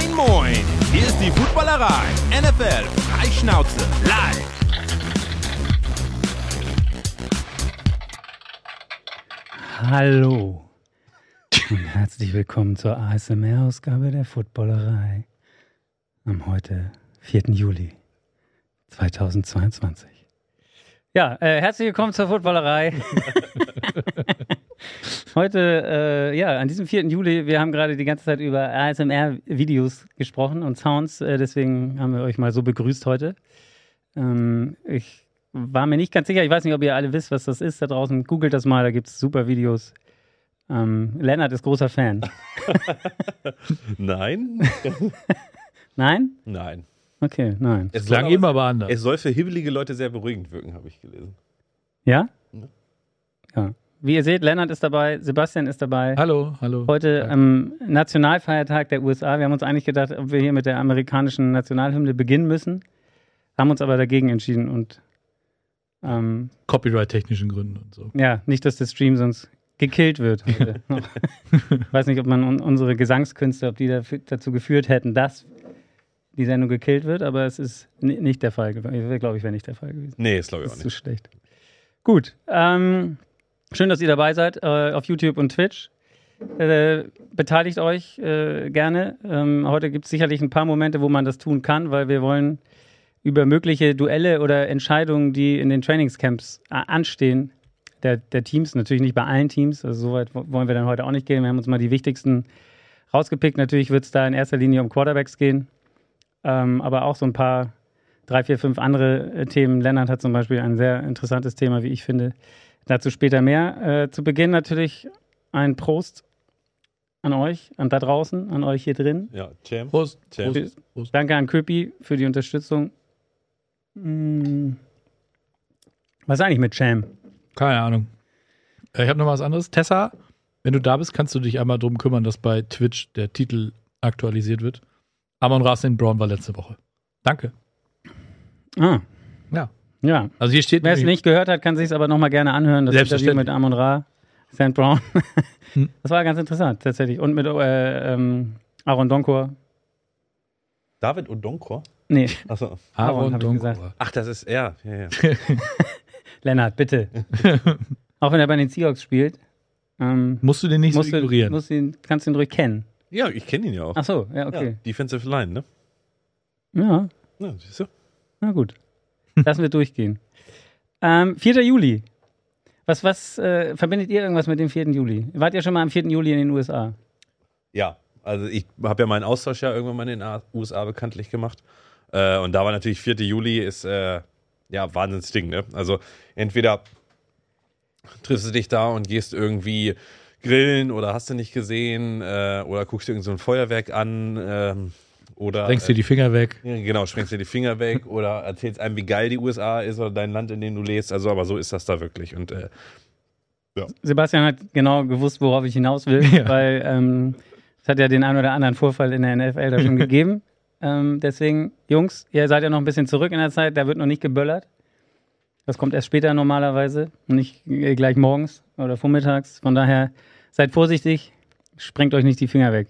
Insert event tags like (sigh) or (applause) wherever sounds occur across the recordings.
Moin, moin! Hier ist die Footballerei. NFL Freischnauze live. Hallo und herzlich willkommen zur ASMR-Ausgabe der Footballerei am heute 4. Juli 2022. Ja, äh, herzlich willkommen zur Footballerei. (laughs) heute, äh, ja, an diesem 4. Juli, wir haben gerade die ganze Zeit über ASMR-Videos gesprochen und Sounds, äh, deswegen haben wir euch mal so begrüßt heute. Ähm, ich war mir nicht ganz sicher, ich weiß nicht, ob ihr alle wisst, was das ist da draußen. Googelt das mal, da gibt es super Videos. Ähm, Lennart ist großer Fan. (laughs) Nein? (laughs) Nein? Nein. Okay, nein. Es Klang eben aber, aber anders. es soll für hibbelige Leute sehr beruhigend wirken, habe ich gelesen. Ja? Ja. Ja. Wie ihr seht, Lennart ist dabei, Sebastian ist dabei. hallo, hallo. Heute am Nationalfeiertag der USA. Wir haben uns eigentlich gedacht, ob wir hier mit der amerikanischen Nationalhymne beginnen müssen, haben uns aber dagegen entschieden und ähm, Copyright-technischen Gründen und so. ja, nicht, dass der Stream sonst gekillt wird. heute (laughs) ich weiß nicht, ob man un unsere Gesangskünste, ob die dafür, dazu geführt hätten, dass die Sendung gekillt wird, aber es ist ni- nicht der Fall gewesen. Glaube ich, wäre nicht der Fall gewesen. Nee, das glaube ich auch ist nicht. zu schlecht. Gut. Ähm, schön, dass ihr dabei seid äh, auf YouTube und Twitch. Äh, beteiligt euch äh, gerne. Ähm, heute gibt es sicherlich ein paar Momente, wo man das tun kann, weil wir wollen über mögliche Duelle oder Entscheidungen, die in den Trainingscamps äh, anstehen, der, der Teams, natürlich nicht bei allen Teams, also soweit wo- wollen wir dann heute auch nicht gehen. Wir haben uns mal die wichtigsten rausgepickt. Natürlich wird es da in erster Linie um Quarterbacks gehen, ähm, aber auch so ein paar drei, vier, fünf andere äh, Themen. Lennart hat zum Beispiel ein sehr interessantes Thema, wie ich finde. Dazu später mehr. Äh, zu Beginn natürlich ein Prost an euch, an da draußen, an euch hier drin. Ja, Champ. Prost. Champ. Prost. Danke an Köpi für die Unterstützung. Hm. Was ist eigentlich mit Cham? Keine Ahnung. Äh, Ich habe noch mal was anderes. Tessa, wenn du da bist, kannst du dich einmal drum kümmern, dass bei Twitch der Titel aktualisiert wird. Amon Rasin Brown war letzte Woche. Danke. Ah. Ja. Ja. Also hier steht Wer es nicht gehört hat, kann sich es aber nochmal gerne anhören. Das Interview Selbstverständlich. mit Amon Ra, St. Brown. Hm. (laughs) Das war ganz interessant, tatsächlich. Und mit äh, ähm, Aaron Donkor. David Odonkor? Nee, Achso. Aaron, Aaron hab ich Donkor. gesagt. Ach, das ist er. Ja, ja. (laughs) Lennart, bitte. (laughs) Auch wenn er bei den Seahawks spielt. Ähm, Musst du den nicht musst so du, ignorieren. musst du ihn, kannst du ihn ruhig kennen. ja ich kenne ihn ja auch. Ach so, ja, okay. Ja, Defensive Line, ne? Ja, Ja, siehst du? na gut. Lassen wir durchgehen. Ähm, 4. Juli. Was, was äh, verbindet ihr irgendwas mit dem 4. Juli? Wart ihr schon mal am 4. Juli in den USA? Ja, also ich habe ja meinen Austausch ja irgendwann mal in den USA bekanntlich gemacht. Äh, und da war natürlich 4. Juli ist äh, ja Wahnsinnsding, ne? Also entweder triffst du dich da und gehst irgendwie grillen oder hast du nicht gesehen äh, oder guckst dir irgend so ein Feuerwerk an ähm, oder Denkst dir die Finger weg. Ja, genau, sprengst dir die Finger weg (laughs) oder erzählst einem, wie geil die USA ist oder dein Land, in dem du lebst. Also, aber so ist das da wirklich. Und äh, Sebastian hat genau gewusst, worauf ich hinaus will, (laughs) Ja. weil ähm, es hat ja den einen oder anderen Vorfall in der NFL da schon (laughs) gegeben. Ähm, deswegen, Jungs, ihr seid ja noch ein bisschen zurück in der Zeit, da wird noch nicht geböllert. Das kommt erst später normalerweise und nicht äh, gleich morgens oder vormittags. Von daher seid vorsichtig, sprengt euch nicht die Finger weg.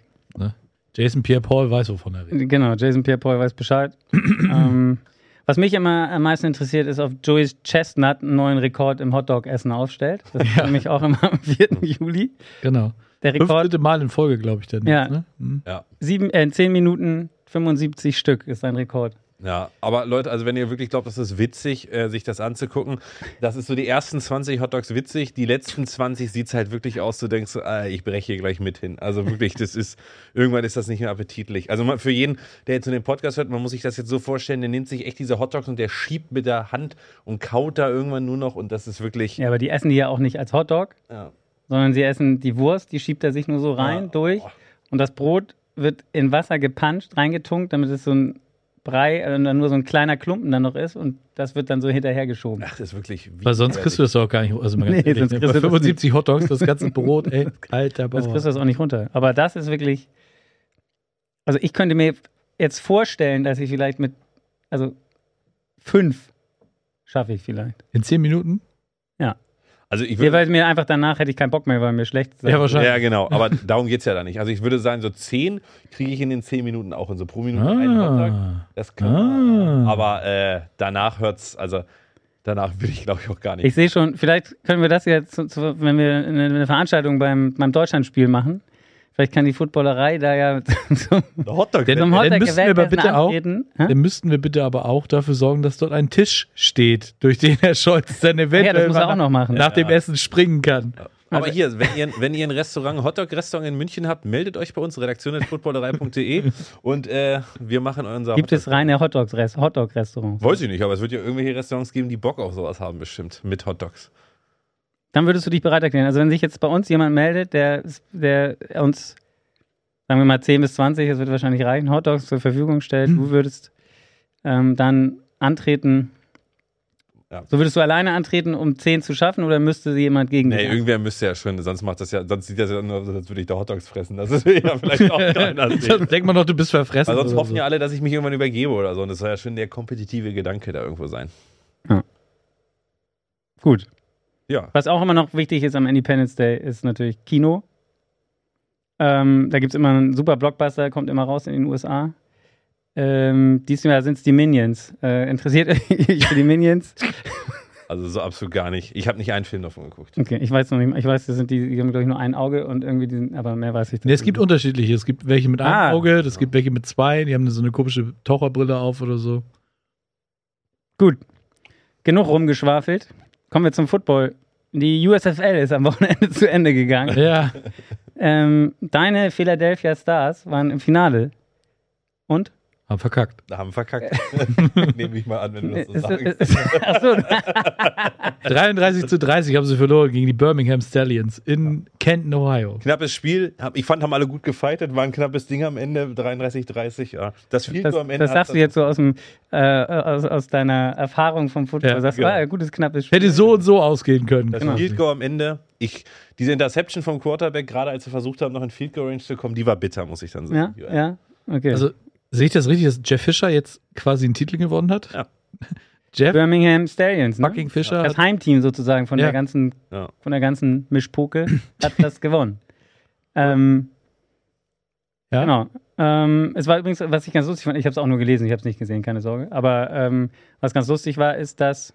Jason Pierre-Paul weiß, wovon er redet. Genau, Jason Pierre-Paul weiß Bescheid. (clears throat) ähm, was mich immer am meisten interessiert, ist, ob Joey Chestnut einen neuen Rekord im Hotdog-Essen aufstellt. Das ist nämlich auch immer am 4. Juli. Genau. Der Rekord, Fünfte Mal in Folge, glaube ich, denn. Ja. Ne? Hm. ja. sieben, äh, 10 Minuten 75 Stück ist sein Rekord. Ja, aber Leute, also wenn ihr wirklich glaubt, das ist witzig, äh, sich das anzugucken, das ist so die ersten 20 Hotdogs witzig, die letzten 20 sieht's halt wirklich aus, du denkst, so, ah, ich breche hier gleich mit hin. Also wirklich, das ist, irgendwann ist das nicht mehr appetitlich. Also mal für jeden, der jetzt in den Podcast hört, man muss sich das jetzt so vorstellen, der nimmt sich echt diese Hotdogs und der schiebt mit der Hand und kaut da irgendwann nur noch und das ist wirklich, Ja, aber die essen die ja auch nicht als Hotdog, ja. sondern sie essen die Wurst, die schiebt er sich nur so rein, Ja. durch. Und das Brot wird in Wasser gepanscht, reingetunkt, damit es so ein Brei, äh, dann nur so ein kleiner Klumpen dann noch ist und das wird dann so hinterhergeschoben. ach, das ist wirklich Weil sonst kriegst du das doch gar nicht. Also mal ganz Nee, ehrlich, sonst ne? kriegst Bei du das 75 Hotdogs, das ganze (laughs) Brot, ey. Alter Sonst kriegst du Bauer. das auch nicht runter. Aber das ist wirklich. Also ich könnte mir jetzt vorstellen, dass ich vielleicht mit, also fünf schaffe ich vielleicht. In 10 Minuten? Also ich Ja, würde, weil mir einfach danach hätte ich keinen Bock mehr, weil mir schlecht ist. Ja, wahrscheinlich. ja genau, aber (laughs) darum geht's ja da nicht. Also ich würde sagen, so 10 kriege ich in den 10 Minuten auch und so pro Minute einen Hotdog. Ah. Das kann Ah. Aber äh, danach hört's, also danach will ich glaube ich auch gar nicht. Ich sehe schon, vielleicht können wir das jetzt, wenn wir eine, eine Veranstaltung beim, beim Deutschlandspiel machen, vielleicht kann die Footballerei da ja zum, Hotdog. Denn- zum dann Hotdog müssten wir aber bitte auch- antreten. Hä? Dann müssten wir bitte aber auch dafür sorgen, dass dort ein Tisch steht, durch den Herr Scholz dann eventuell er noch machen. nach dem Essen springen kann. Aber hier, wenn ihr, wenn ihr ein Restaurant, Hotdog-Restaurant in München habt, meldet euch bei uns, redaktion.footballerei.de und äh, wir machen unser Gibt es Hotdog- reine Hotdog-Restaurants? Weiß ich nicht, aber es wird ja irgendwelche Restaurants geben, die Bock auf sowas haben, bestimmt. Mit Hotdogs. Dann würdest du dich bereit erklären. Also wenn sich jetzt bei uns jemand meldet, der, der uns, sagen wir mal 10 bis 20, das wird wahrscheinlich reichen, Hotdogs zur Verfügung stellt, Hm. du würdest ähm, dann antreten. Ja. So würdest du alleine antreten, um 10 zu schaffen, oder müsste jemand gegen Nee, dich? irgendwer müsste ja schon, sonst macht das ja, sonst sieht das ja nur aus, als würde ich da Hotdogs fressen. Das ist (laughs) ja vielleicht auch (laughs) keiner. Denkt man doch, du bist verfressen. Weil sonst hoffen so. ja alle, dass ich mich irgendwann übergebe oder so. Und das soll ja schon der kompetitive Gedanke da irgendwo sein. Gut. Ja. Was auch immer noch wichtig ist am Independence Day, ist natürlich Kino. Ähm, da gibt es immer einen super Blockbuster, kommt immer raus in den USA. Ähm, diesmal sind es die Minions. Äh, interessiert (laughs) euch für die Minions? Also so absolut gar nicht. Ich habe nicht einen Film davon geguckt. Okay, ich weiß noch nicht. Ich weiß, das sind die, die haben, glaube ich, nur ein Auge und irgendwie, die sind, aber mehr weiß ich Nee, es gibt unterschiedliche. Es gibt welche mit einem Ah. Auge, es gibt welche mit zwei, die haben so eine komische Taucherbrille auf oder so. Gut. Genug rumgeschwafelt. Kommen wir zum Football. Die USFL ist am Wochenende (laughs) zu Ende gegangen. Ja, Ähm, deine Philadelphia Stars waren im Finale. Und? Haben verkackt. Haben verkackt. (laughs) Nehme ich mal an, wenn du das so sagst. ist- Achso, 33 (laughs) zu 30 haben sie verloren gegen die Birmingham Stallions in Kenton, Ohio. Knappes Spiel. Ich fand, haben alle gut gefightet. War ein knappes Ding am Ende. 33-30. Ja. Das Field das, am Ende. das sagst du jetzt so aus, dem, äh, aus, aus deiner Erfahrung vom Football. Ja, das genau. war ein gutes, knappes Spiel. Hätte so und so ausgehen können. Das Genau. Field Goal am Ende. Ich, diese Interception vom Quarterback, gerade als sie versucht haben, noch in Field Goal Range zu kommen, die war bitter, muss ich dann Ja, sagen. ja, okay. Also, sehe ich das richtig, dass Jeff Fischer jetzt quasi einen Titel gewonnen hat? Ja. (laughs) Jeff Birmingham Stallions, ne? fucking Fischer Das Heimteam sozusagen von Ja. der ganzen, Ja. von der ganzen Mischpoke (laughs) hat das gewonnen. Ähm, Ja? Genau. Ähm, es war übrigens, was ich ganz lustig fand, ich habe es auch nur gelesen, ich habe es nicht gesehen, keine Sorge. Aber ähm, was ganz lustig war, ist, dass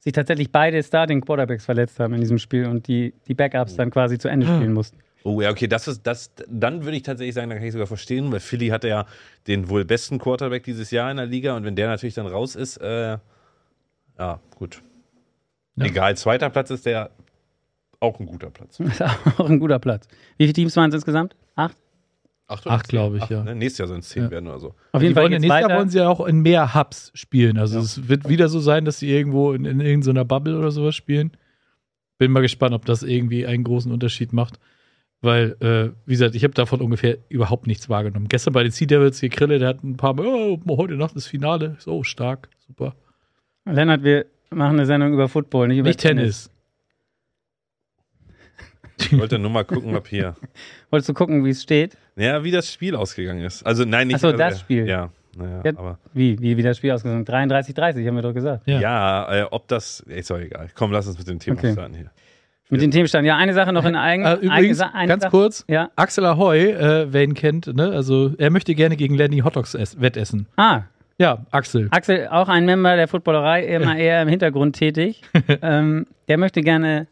sich tatsächlich beide Starting Quarterbacks verletzt haben in diesem Spiel und die, die Backups dann quasi zu Ende spielen mussten. Oh ja, okay, das ist das. Dann würde ich tatsächlich sagen, da kann ich sogar verstehen, weil Philly hatte ja den wohl besten Quarterback dieses Jahr in der Liga und wenn der natürlich dann raus ist, äh, ja gut. Ja. Egal, zweiter Platz ist der auch ein guter Platz. (laughs) Ist auch ein guter Platz. Wie viele Teams waren es insgesamt? Acht? Acht, Acht, glaube ich, ja. Ne? Nächstes Jahr sollen es zehn Ja. werden oder so. Auf die jeden Fall wollen ja nächstes weiter. Jahr wollen sie ja auch in mehr Hubs spielen. Also es wird wieder so sein, dass sie irgendwo in, in irgendeiner Bubble oder sowas spielen. Bin mal gespannt, ob das irgendwie einen großen Unterschied macht. Weil, äh, wie gesagt, ich habe davon ungefähr überhaupt nichts wahrgenommen. Gestern bei den Sea Devils, hier Krille, der hat ein paar Mal, oh, heute Nacht ist Finale. So stark, super. Lennart, wir machen eine Sendung über Football, nicht über Nicht Tennis. Ich wollte nur mal gucken, ob hier. (laughs) Wolltest du gucken, wie es steht? Ja, wie das Spiel ausgegangen ist. Also nein, nicht. Ach so, also, das äh, Spiel. Ja, naja, Ja. aber. Wie, wie, wie das Spiel ausgesehen 33-30, haben wir doch gesagt. Ja. Ja, äh, ob das. Ist doch egal. Komm, lass uns mit dem Thema Okay. starten hier. Mit den Themenstand. Ja, eine Sache noch in eigen. Äh, übrigens, eine, eine ganz Sache- kurz, Ja. Axel Ahoy, äh, wer ihn kennt, ne? also er möchte gerne gegen Lenny Hotdogs ess- wettessen. Ah, Ja, Axel. Axel, auch ein Member der Footballerei, immer eher im Hintergrund tätig. (laughs) ähm, der möchte gerne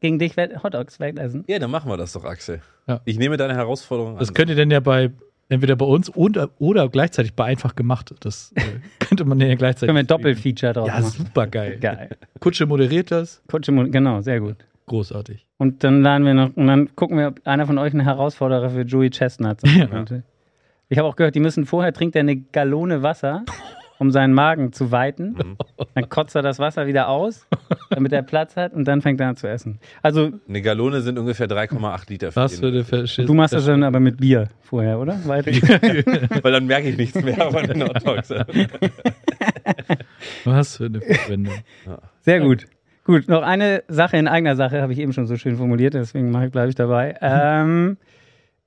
gegen dich Hotdogs wettessen. Ja, dann machen wir das doch, Axel. Ja. Ich nehme deine Herausforderung Das an. könnt ihr denn ja bei, entweder bei uns oder, oder gleichzeitig bei einfach gemacht. Das äh, (laughs) könnte man ja gleichzeitig. Können wir ein. Doppelfeature drauf Ja, machen. super geil. (laughs) Geil. Kutsche moderiert das. Kutsche, genau, sehr gut. Großartig. Und dann laden wir noch, und dann gucken wir, ob einer von euch eine Herausforderer für Joey Chestnut sein könnte. Ich habe auch gehört, die müssen vorher trinkt er eine Gallone Wasser, um seinen Magen zu weiten. Mhm. Dann kotzt er das Wasser wieder aus, damit er Platz hat und dann fängt er an zu essen. Also Eine Gallone sind ungefähr 3,8 Liter. für Was für eine Verschiss du machst das dann aber mit Bier vorher, oder? Weiter. (laughs) (laughs) Weil dann merke ich nichts mehr von den Hotdogs. Was für eine Verschwendung. Sehr gut. Gut, noch eine Sache in eigener Sache, habe ich eben schon so schön formuliert, deswegen mache ich, bleibe ich dabei. (laughs) Ähm,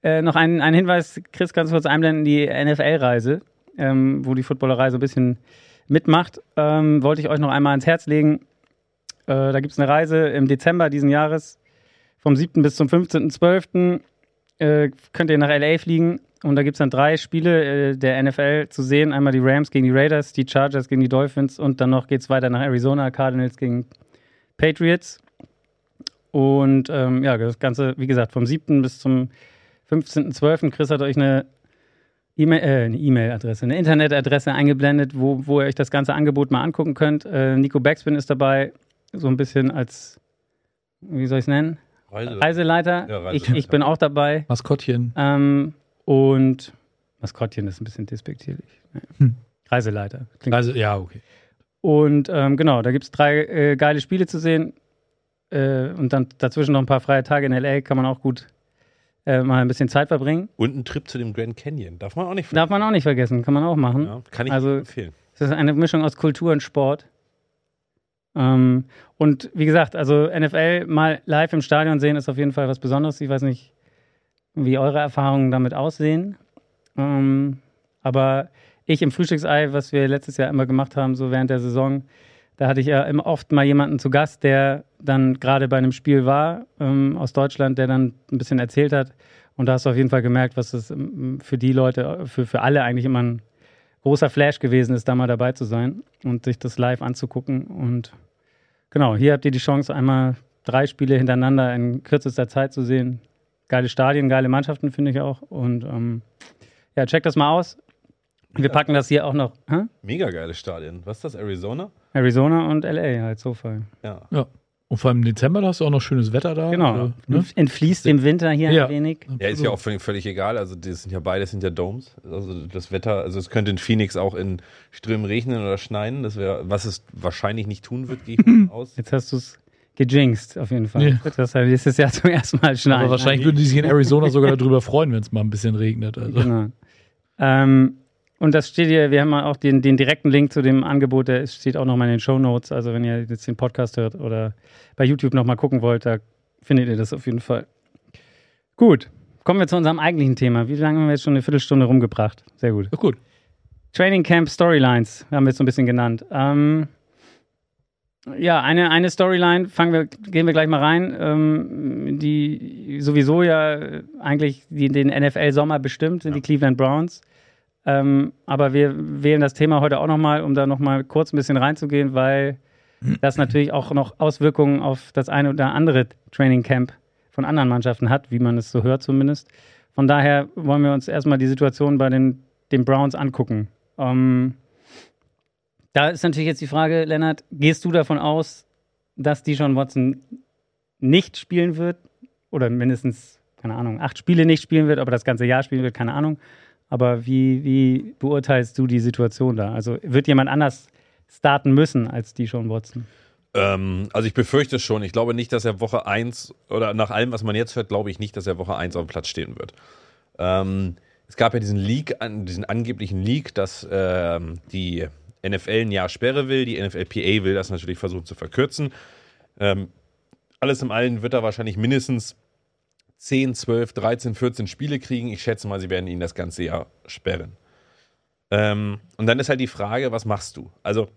äh, noch ein, ein Hinweis, Chris, kannst du kurz einblenden, die NFL-Reise, ähm, wo die Footballerei so ein bisschen mitmacht, ähm, wollte ich euch noch einmal ans Herz legen. Äh, da gibt es eine Reise im Dezember diesen Jahres vom 7. bis zum 15.12. Äh, könnt ihr nach LA fliegen und da gibt es dann drei Spiele äh, der NFL zu sehen. Einmal die Rams gegen die Raiders, die Chargers gegen die Dolphins und dann noch geht es weiter nach Arizona, Cardinals gegen Patriots. Und ähm, ja, das Ganze, wie gesagt, vom 7. bis zum 15.12. Chris hat euch eine E-Mail, äh, eine E-Mail-Adresse, eine Internetadresse eingeblendet, wo, wo ihr euch das ganze Angebot mal angucken könnt. Äh, Nico Backspin ist dabei, so ein bisschen als, wie soll ich es nennen? Reise- Reiseleiter. Ja, Reiseleiter. Ich, ich bin auch dabei. Maskottchen. Ähm, und Maskottchen ist ein bisschen despektierlich. Hm. Reiseleiter. Klingt Also, ja, okay. Und ähm, genau, da gibt es drei äh, geile Spiele zu sehen. Äh, und dann dazwischen noch ein paar freie Tage in LA, kann man auch gut äh, mal ein bisschen Zeit verbringen. Und ein Trip zu dem Grand Canyon. Darf man auch nicht Darf man auch nicht vergessen, kann man auch machen. Ja, kann ich Also- empfehlen. Es ist eine Mischung aus Kultur und Sport. Ähm, und wie gesagt, also NFL mal live im Stadion sehen ist auf jeden Fall was Besonderes. Ich weiß nicht, wie eure Erfahrungen damit aussehen. Ähm, aber ich im Frühstücksei, was wir letztes Jahr immer gemacht haben, so während der Saison, da hatte ich ja immer oft mal jemanden zu Gast, der dann gerade bei einem Spiel war ähm, aus Deutschland, der dann ein bisschen erzählt hat. Und da hast du auf jeden Fall gemerkt, was das ähm, für die Leute, für, für alle eigentlich immer ein großer Flash gewesen ist, da mal dabei zu sein und sich das live anzugucken. Und genau, hier habt ihr die Chance, einmal drei Spiele hintereinander in kürzester Zeit zu sehen. Geile Stadien, geile Mannschaften, finde ich auch. Und ähm, ja, checkt das mal aus. Wir packen das hier auch noch. Hä? Mega geile Stadien. Was ist das? Arizona? Arizona und LA halt, so Fall. Ja. Ja. Und vor allem im Dezember, da hast du auch noch schönes Wetter da. Genau. Also, ne? Entfließt dem Winter hier Ja. ein wenig. Ja, ist ja auch völlig, völlig egal. Also, das sind ja beide sind ja Domes. Also, das Wetter, also, es könnte in Phoenix auch in Strömen regnen oder schneien. Das wäre, was es wahrscheinlich nicht tun wird, gehe ich mal (laughs) aus. Jetzt hast du es gejinxt, auf jeden Fall. Ja. Das heißt, nächstes Jahr (laughs) zum ersten Mal schneien. Aber wahrscheinlich würden die sich in Arizona sogar darüber freuen, wenn es mal ein bisschen regnet. Also. Genau. Ähm, und das steht hier, wir haben auch den, den direkten Link zu dem Angebot, der steht auch nochmal in den Show Notes. Also wenn ihr jetzt den Podcast hört oder bei YouTube nochmal gucken wollt, da findet ihr das auf jeden Fall. Gut, kommen wir zu unserem eigentlichen Thema. Wie lange haben wir jetzt schon eine Viertelstunde rumgebracht? Sehr gut. Ja, gut. Training Camp Storylines haben wir jetzt so ein bisschen genannt. Ähm, ja, eine, eine Storyline, fangen wir, gehen wir gleich mal rein, ähm, die sowieso ja eigentlich die, den NFL-Sommer bestimmt, sind die Cleveland Browns. Ähm, aber wir wählen das Thema heute auch nochmal, um da nochmal kurz ein bisschen reinzugehen, weil das natürlich auch noch Auswirkungen auf das eine oder andere Training Camp von anderen Mannschaften hat, wie man es so hört zumindest. Von daher wollen wir uns erstmal die Situation bei den, den Browns angucken. Ähm, da ist natürlich jetzt die Frage, Lennart, gehst du davon aus, dass Deshaun Watson nicht spielen wird oder mindestens, keine Ahnung, acht Spiele nicht spielen wird, aber das ganze Jahr spielen wird, keine Ahnung. Aber wie, wie beurteilst du die Situation da? Also wird jemand anders starten müssen als Deshaun Watson? Ähm, also ich befürchte es schon. Ich glaube nicht, dass er Woche 1 oder nach allem, was man jetzt hört, glaube ich nicht, dass er Woche 1 auf dem Platz stehen wird. Ähm, es gab ja diesen Leak, diesen angeblichen Leak, dass ähm, die NFL ein Jahr Sperre will. Die NFLPA will das natürlich versuchen zu verkürzen. Ähm, alles im Allen wird er wahrscheinlich mindestens 10, 12, 13, 14 Spiele kriegen. Ich schätze mal, sie werden ihn das ganze Jahr sperren. Ähm, und dann ist halt die Frage, was machst du? Also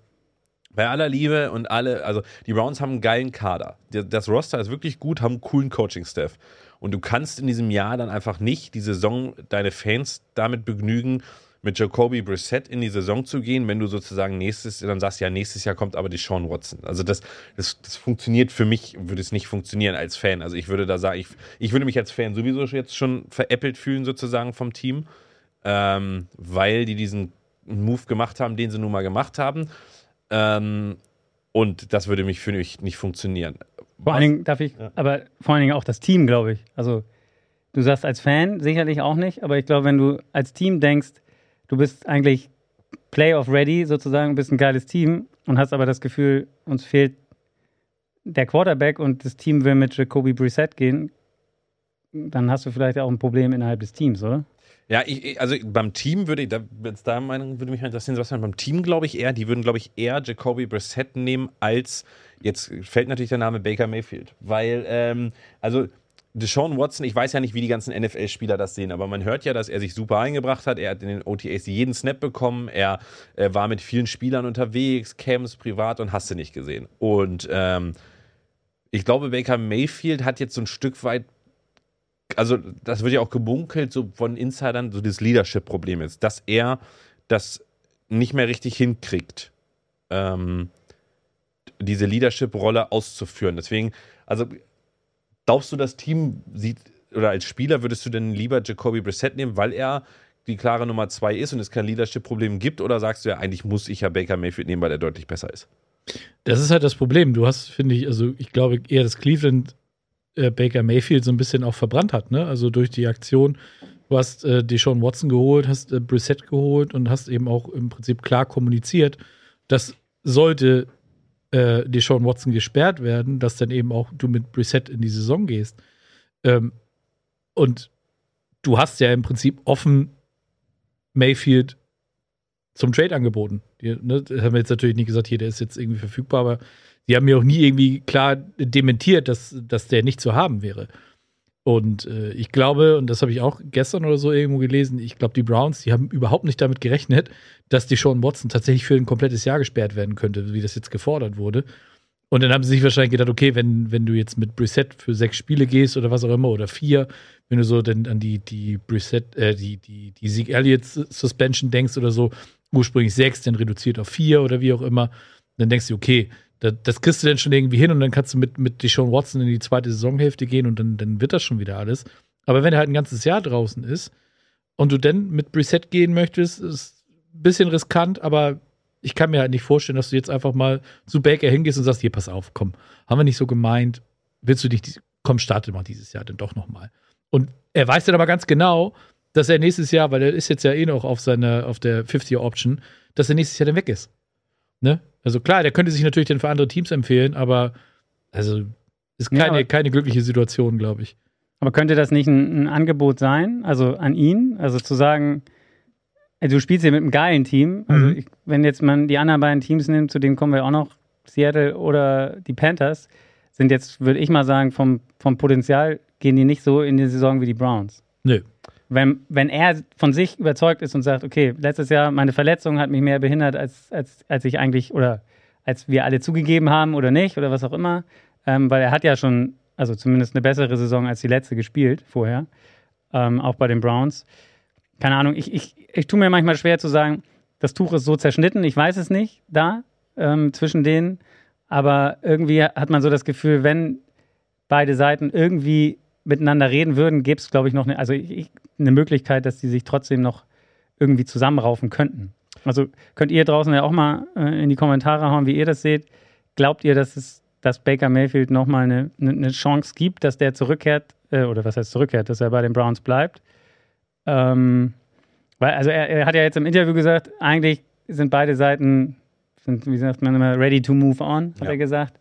bei aller Liebe und alle, also die Browns haben einen geilen Kader. Der- Das Roster ist wirklich gut, haben einen coolen Coaching-Staff. Und du kannst in diesem Jahr dann einfach nicht die Saison deine Fans damit begnügen, mit Jacoby Brissett in die Saison zu gehen, wenn du sozusagen nächstes, dann sagst ja, nächstes Jahr kommt aber die Sean Watson. Also das, das, das funktioniert für mich, würde es nicht funktionieren als Fan. Also ich würde da sagen, ich, ich würde mich als Fan sowieso jetzt schon veräppelt fühlen sozusagen vom Team, ähm, weil die diesen Move gemacht haben, den sie nun mal gemacht haben. Ähm, und das würde mich für mich nicht funktionieren. Vor allen Dingen darf ich, Ja. aber vor allen Dingen auch das Team, glaube ich. Also du sagst als Fan sicherlich auch nicht, aber ich glaube, wenn du als Team denkst, du bist eigentlich Playoff ready sozusagen, bist ein geiles Team und hast aber das Gefühl, uns fehlt der Quarterback und das Team will mit Jacoby Brissett gehen, dann hast du vielleicht auch ein Problem innerhalb des Teams, oder? Ja, ich, also beim Team würde ich, da, jetzt da Meinung würde mich interessieren, was beim Team glaube ich eher, die würden glaube ich eher Jacoby Brissett nehmen als, jetzt fällt natürlich der Name Baker Mayfield, weil, ähm, also Deshaun Watson, ich weiß ja nicht, wie die ganzen NFL-Spieler das sehen, aber man hört ja, dass er sich super eingebracht hat. Er hat in den OTAs jeden Snap bekommen. Er, er war mit vielen Spielern unterwegs, Camps, privat und hast du nicht gesehen. Und ähm, ich glaube, Baker Mayfield hat jetzt so ein Stück weit, also das wird ja auch gebunkelt, so von Insidern, so das Leadership-Problem ist, dass er das nicht mehr richtig hinkriegt, ähm, diese Leadership-Rolle auszuführen. Deswegen, also Glaubst du, das Team sieht, oder als Spieler würdest du denn lieber Jacoby Brissett nehmen, weil er die klare Nummer zwei ist und es kein Leadership-Problem gibt? Oder sagst du ja, eigentlich muss ich ja Baker Mayfield nehmen, weil er deutlich besser ist? Das ist halt das Problem. Du hast, finde ich, also ich glaube eher, dass Cleveland äh, Baker Mayfield so ein bisschen auch verbrannt hat, ne? Also durch die Aktion. Du hast äh, Deshaun Watson geholt, hast äh, Brissett geholt und hast eben auch im Prinzip klar kommuniziert, dass sollte äh, Deshaun Watson gesperrt werden, dass dann eben auch du mit Brissett in die Saison gehst. Ähm, und du hast ja im Prinzip offen Mayfield zum Trade angeboten. Die, ne, das haben wir jetzt natürlich nicht gesagt, hier, der ist jetzt irgendwie verfügbar, aber die haben mir auch nie irgendwie klar dementiert, dass, dass der nicht zu haben wäre. Und äh, ich glaube, und das habe ich auch gestern oder so irgendwo gelesen, ich glaube, die Browns, die haben überhaupt nicht damit gerechnet, dass die Sean Watson tatsächlich für ein komplettes Jahr gesperrt werden könnte, wie das jetzt gefordert wurde. Und dann haben sie sich wahrscheinlich gedacht, okay, wenn, wenn du jetzt mit Brissett für sechs Spiele gehst oder was auch immer, oder vier, wenn du so dann an die, die Brissett, äh, die, die, die Sieg Elliott Suspension denkst oder so, ursprünglich sechs, dann reduziert auf vier oder wie auch immer, dann denkst du, okay, das, das kriegst du dann schon irgendwie hin und dann kannst du mit, mit Deshaun Watson in die zweite Saisonhälfte gehen und dann, dann wird das schon wieder alles. Aber wenn er halt ein ganzes Jahr draußen ist und du dann mit Preset gehen möchtest, ist ein bisschen riskant, aber ich kann mir halt nicht vorstellen, dass du jetzt einfach mal zu Baker hingehst und sagst, hier, pass auf, komm, haben wir nicht so gemeint, willst du dich, komm, starte mal dieses Jahr dann doch nochmal. Und er weiß dann aber ganz genau, dass er nächstes Jahr, weil er ist jetzt ja eh noch auf seiner, auf der 50-Option, dass er nächstes Jahr dann weg ist. Ne? Also klar, der könnte sich natürlich dann für andere Teams empfehlen, aber also ist keine, ja, keine glückliche Situation, glaube ich. Aber könnte das nicht ein, ein, Angebot sein, also an ihn, also zu sagen, also du spielst hier mit einem geilen Team, also mhm. ich, wenn jetzt man die anderen beiden Teams nimmt, zu denen kommen wir auch noch, Seattle oder die Panthers, sind jetzt, würde ich mal sagen, vom, vom Potenzial gehen die nicht so in die Saison wie die Browns. Nö wenn, wenn er von sich überzeugt ist und sagt, okay, letztes Jahr meine Verletzung hat mich mehr behindert, als, als, als ich eigentlich oder als wir alle zugegeben haben oder nicht oder was auch immer, ähm, weil er hat ja schon, also zumindest eine bessere Saison als die letzte gespielt vorher, ähm, auch bei den Browns. Keine Ahnung, ich, ich, ich tue mir manchmal schwer zu sagen, das Tuch ist so zerschnitten, ich weiß es nicht da ähm, zwischen denen, aber irgendwie hat man so das Gefühl, wenn beide Seiten irgendwie miteinander reden würden, gäbe es, glaube ich, noch eine, also ich, eine Möglichkeit, dass die sich trotzdem noch irgendwie zusammenraufen könnten. Also könnt ihr draußen ja auch mal äh, in die Kommentare hauen, wie ihr das seht. Glaubt ihr, dass es, dass Baker Mayfield nochmal eine, eine Chance gibt, dass der zurückkehrt, äh, oder was heißt zurückkehrt, dass er bei den Browns bleibt? Ähm, weil, also er, er, hat ja jetzt im Interview gesagt, eigentlich sind beide Seiten, sind, wie sagt man immer, ready to move on, hat ja. er gesagt.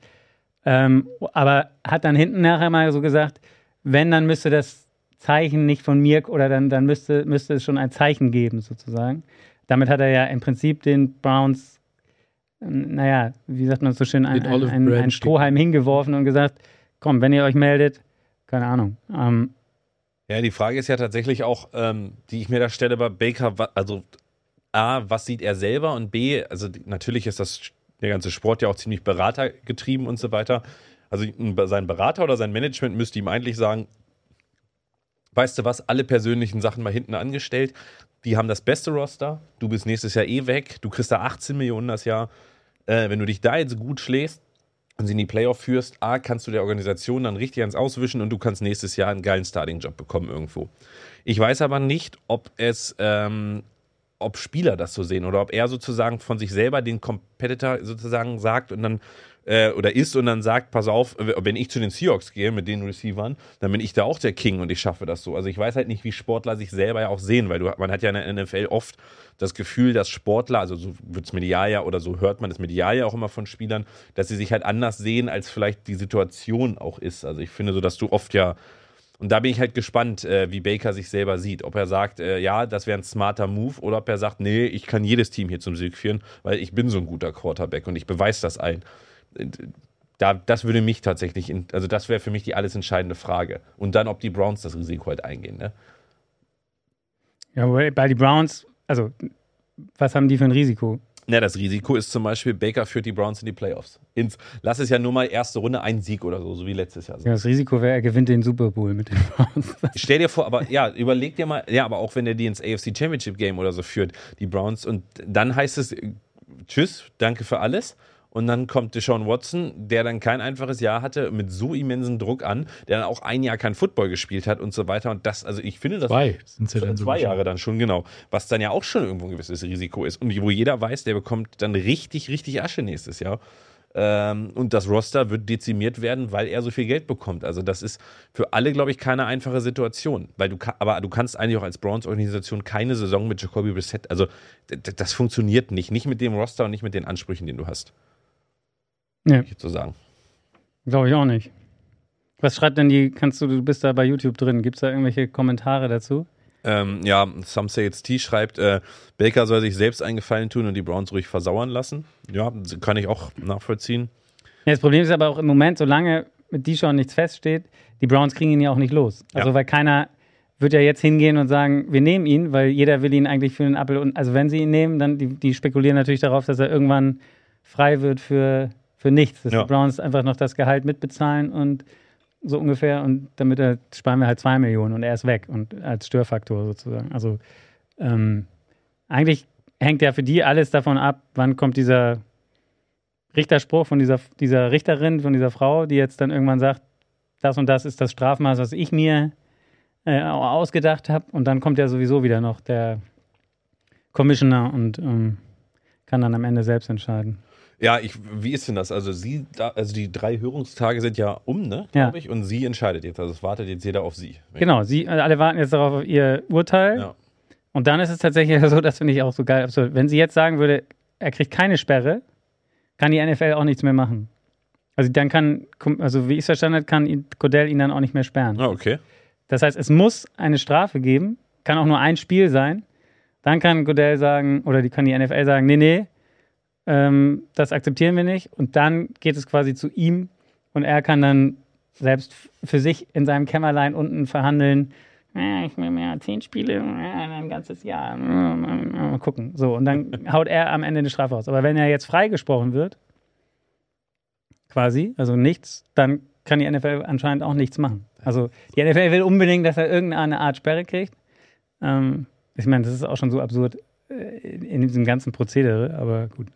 Ähm, aber hat dann hinten nachher mal so gesagt, wenn, dann müsste das Zeichen nicht von mir oder dann, dann müsste, müsste es schon ein Zeichen geben, sozusagen. Damit hat er ja im Prinzip den Browns, naja, wie sagt man so schön, ein, ein, ein, ein Strohhalm hingeworfen und gesagt, komm, wenn ihr euch meldet, keine Ahnung. Ähm, ja, die Frage ist ja tatsächlich auch, ähm, die ich mir da stelle bei Baker, also A, was sieht er selber und B, also natürlich ist das der ganze Sport ja auch ziemlich beratergetrieben und so weiter. Also sein Berater oder sein Management müsste ihm eigentlich sagen, weißt du was, alle persönlichen Sachen mal hinten angestellt. Die haben das beste Roster. Du bist nächstes Jahr eh weg. Du kriegst da 18 Millionen das Jahr. Äh, wenn du dich da jetzt gut schlägst und sie in die Playoff führst, A, kannst du der Organisation dann richtig ans Auswischen und du kannst nächstes Jahr einen geilen Starting-Job bekommen irgendwo. Ich weiß aber nicht, ob es, ähm, ob Spieler das so sehen oder ob er sozusagen von sich selber den Competitor sozusagen sagt und dann äh, oder ist und dann sagt, pass auf, wenn ich zu den Seahawks gehe mit den Receivern, dann bin ich da auch der King und ich schaffe das so. Also ich weiß halt nicht, wie Sportler sich selber ja auch sehen, weil du, man hat ja in der NFL oft das Gefühl, dass Sportler, also so wird es medial ja oder so hört man das medial ja auch immer von Spielern, dass sie sich halt anders sehen, als vielleicht die Situation auch ist. Also ich finde so, dass du oft ja und da bin ich halt gespannt, äh, wie Baker sich selber sieht. Ob er sagt, äh, ja, das wäre ein smarter Move oder ob er sagt, nee, ich kann jedes Team hier zum Sieg führen, weil ich bin so ein guter Quarterback und ich beweise das allen da, das würde mich tatsächlich, in, also das wäre für mich die alles entscheidende Frage. Und dann, ob die Browns das Risiko halt eingehen. Ne? Ja, bei die Browns, also was haben die für ein Risiko? Ja, das Risiko ist zum Beispiel, Baker führt die Browns in die Playoffs. Ins, lass es ja nur mal erste Runde ein Sieg oder so, so wie letztes Jahr. Ja, das Risiko wäre, er gewinnt den Super Bowl mit den (laughs) Browns. Stell dir vor, aber ja, überleg dir mal, ja, aber auch wenn er die ins AFC Championship Game oder so führt, die Browns, und dann heißt es, tschüss, danke für alles. Und dann kommt Deshaun Watson, der dann kein einfaches Jahr hatte, mit so immensen Druck an, der dann auch ein Jahr kein Football gespielt hat und so weiter. Und das, also ich finde das. Zwei sind ja dann zwei Jahre dann schon, genau. Was dann ja auch schon irgendwo ein gewisses Risiko ist. Und wo jeder weiß, der bekommt dann richtig, richtig Asche nächstes Jahr. Ähm, und das Roster wird dezimiert werden, weil er so viel Geld bekommt. Also das ist für alle, glaube ich, keine einfache Situation. Weil du, aber du kannst eigentlich auch als Browns-Organisation keine Saison mit Jacoby Brissett, also das funktioniert nicht. Nicht mit dem Roster und nicht mit den Ansprüchen, den du hast. Ja, Ich zu sagen. glaube ich auch nicht. Was schreibt denn die, kannst du, du bist da bei YouTube drin, gibt es da irgendwelche Kommentare dazu? Ähm, ja, Some Say It's T schreibt, äh, Baker soll sich selbst einen Gefallen tun und die Browns ruhig versauern lassen. Ja, kann ich auch nachvollziehen. Ja, das Problem ist aber auch im Moment, solange mit Deshaun nichts feststeht, die Browns kriegen ihn ja auch nicht los. Also Ja. weil keiner wird ja jetzt hingehen und sagen, wir nehmen ihn, weil jeder will ihn eigentlich für einen Appel und also wenn sie ihn nehmen, dann die, die spekulieren natürlich darauf, dass er irgendwann frei wird für, für nichts. Dass Ja. die Browns einfach noch das Gehalt mitbezahlen und so ungefähr und damit er, sparen wir halt zwei Millionen und er ist weg und als Störfaktor sozusagen. Also ähm, eigentlich hängt ja für die alles davon ab, wann kommt dieser Richterspruch von dieser, dieser Richterin, von dieser Frau, die jetzt dann irgendwann sagt, das und das ist das Strafmaß, was ich mir äh, ausgedacht habe. Und dann kommt ja sowieso wieder noch der Commissioner und ähm, kann dann am Ende selbst entscheiden. Ja, ich, wie ist denn das? Also sie, also die drei Hörungstage sind ja um, ne, Ja. glaube ich, und sie entscheidet jetzt. Also es wartet jetzt jeder auf sie. Genau, sie, äh, alle warten jetzt darauf auf ihr Urteil. Ja. Und dann ist es tatsächlich (laughs) so, das finde ich auch so geil. absurd. Wenn sie jetzt sagen würde, er kriegt keine Sperre, kann die NFL auch nichts mehr machen. Also dann kann, also wie ich es verstanden habe, kann Cordell ihn dann auch nicht mehr sperren. Ah, okay. Das heißt, es muss eine Strafe geben, kann auch nur ein Spiel sein. Dann kann Godell sagen, oder die kann die NFL sagen, nee, nee, ähm, das akzeptieren wir nicht. Und dann geht es quasi zu ihm und er kann dann selbst für sich in seinem Kämmerlein unten verhandeln. "Ah, Ich will mehr zehn Spiele, ein ganzes Jahr. Mal gucken. So, und dann (laughs) haut er am Ende eine Strafe raus. Aber wenn er jetzt freigesprochen wird, quasi, also nichts, dann kann die NFL anscheinend auch nichts machen. Also die NFL will unbedingt, dass er irgendeine Art Sperre kriegt. Ähm, ich meine, das ist auch schon so absurd äh, in diesem ganzen Prozedere, aber gut.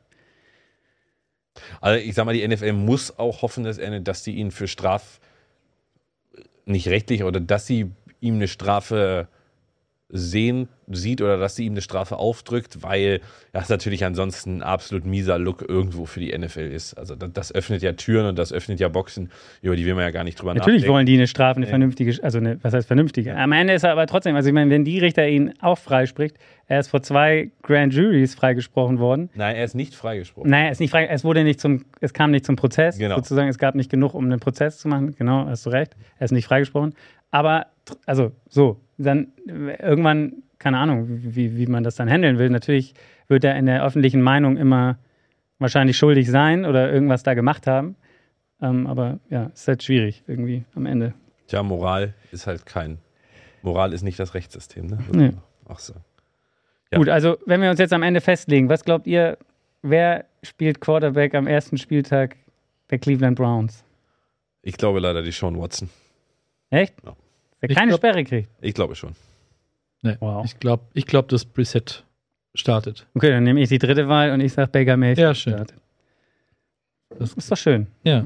Also ich sag mal, die NFL muss auch hoffen, dass, er, dass die ihn für Straf nicht rechtlich oder dass sie ihm eine Strafe sehen, sieht oder dass sie ihm eine Strafe aufdrückt, weil das natürlich ansonsten ein absolut mieser Look irgendwo für die NFL ist. Also das, das öffnet ja Türen und das öffnet ja Boxen, über die will man ja gar nicht drüber Natürlich nachdenken. wollen die eine Strafe, eine vernünftige, also eine, was heißt vernünftige? Am Ende ist er aber trotzdem, also ich meine, wenn die Richter ihn auch freispricht, er ist vor zwei Grand Juries freigesprochen worden. Nein, er ist nicht freigesprochen. Naja, er ist nicht frei, es wurde nicht zum, es kam nicht zum Prozess, Genau. sozusagen, es gab nicht genug, um einen Prozess zu machen. Genau, hast du recht. Er ist nicht freigesprochen. Aber, also, so, dann äh, irgendwann, keine Ahnung, wie, wie man das dann handeln will. Natürlich wird er in der öffentlichen Meinung immer wahrscheinlich schuldig sein oder irgendwas da gemacht haben. Ähm, aber ja, ist halt schwierig irgendwie am Ende. Tja, Moral ist halt kein. Moral ist nicht das Rechtssystem, ne? Nee. Ach so. Ja. Gut, also wenn wir uns jetzt am Ende festlegen, was glaubt ihr, wer spielt Quarterback am ersten Spieltag der Cleveland Browns? Ich glaube leider die Sean Watson. Echt? Ja. Der Ich keine glaub- Sperre kriegt. Ich glaube schon. Nee, Wow. Ich glaube, ich glaub, dass Brissett startet. Okay, dann nehme ich die dritte Wahl und ich sage Baker Mayfield. Ja, schön. startet. Das, Ist doch schön. ja.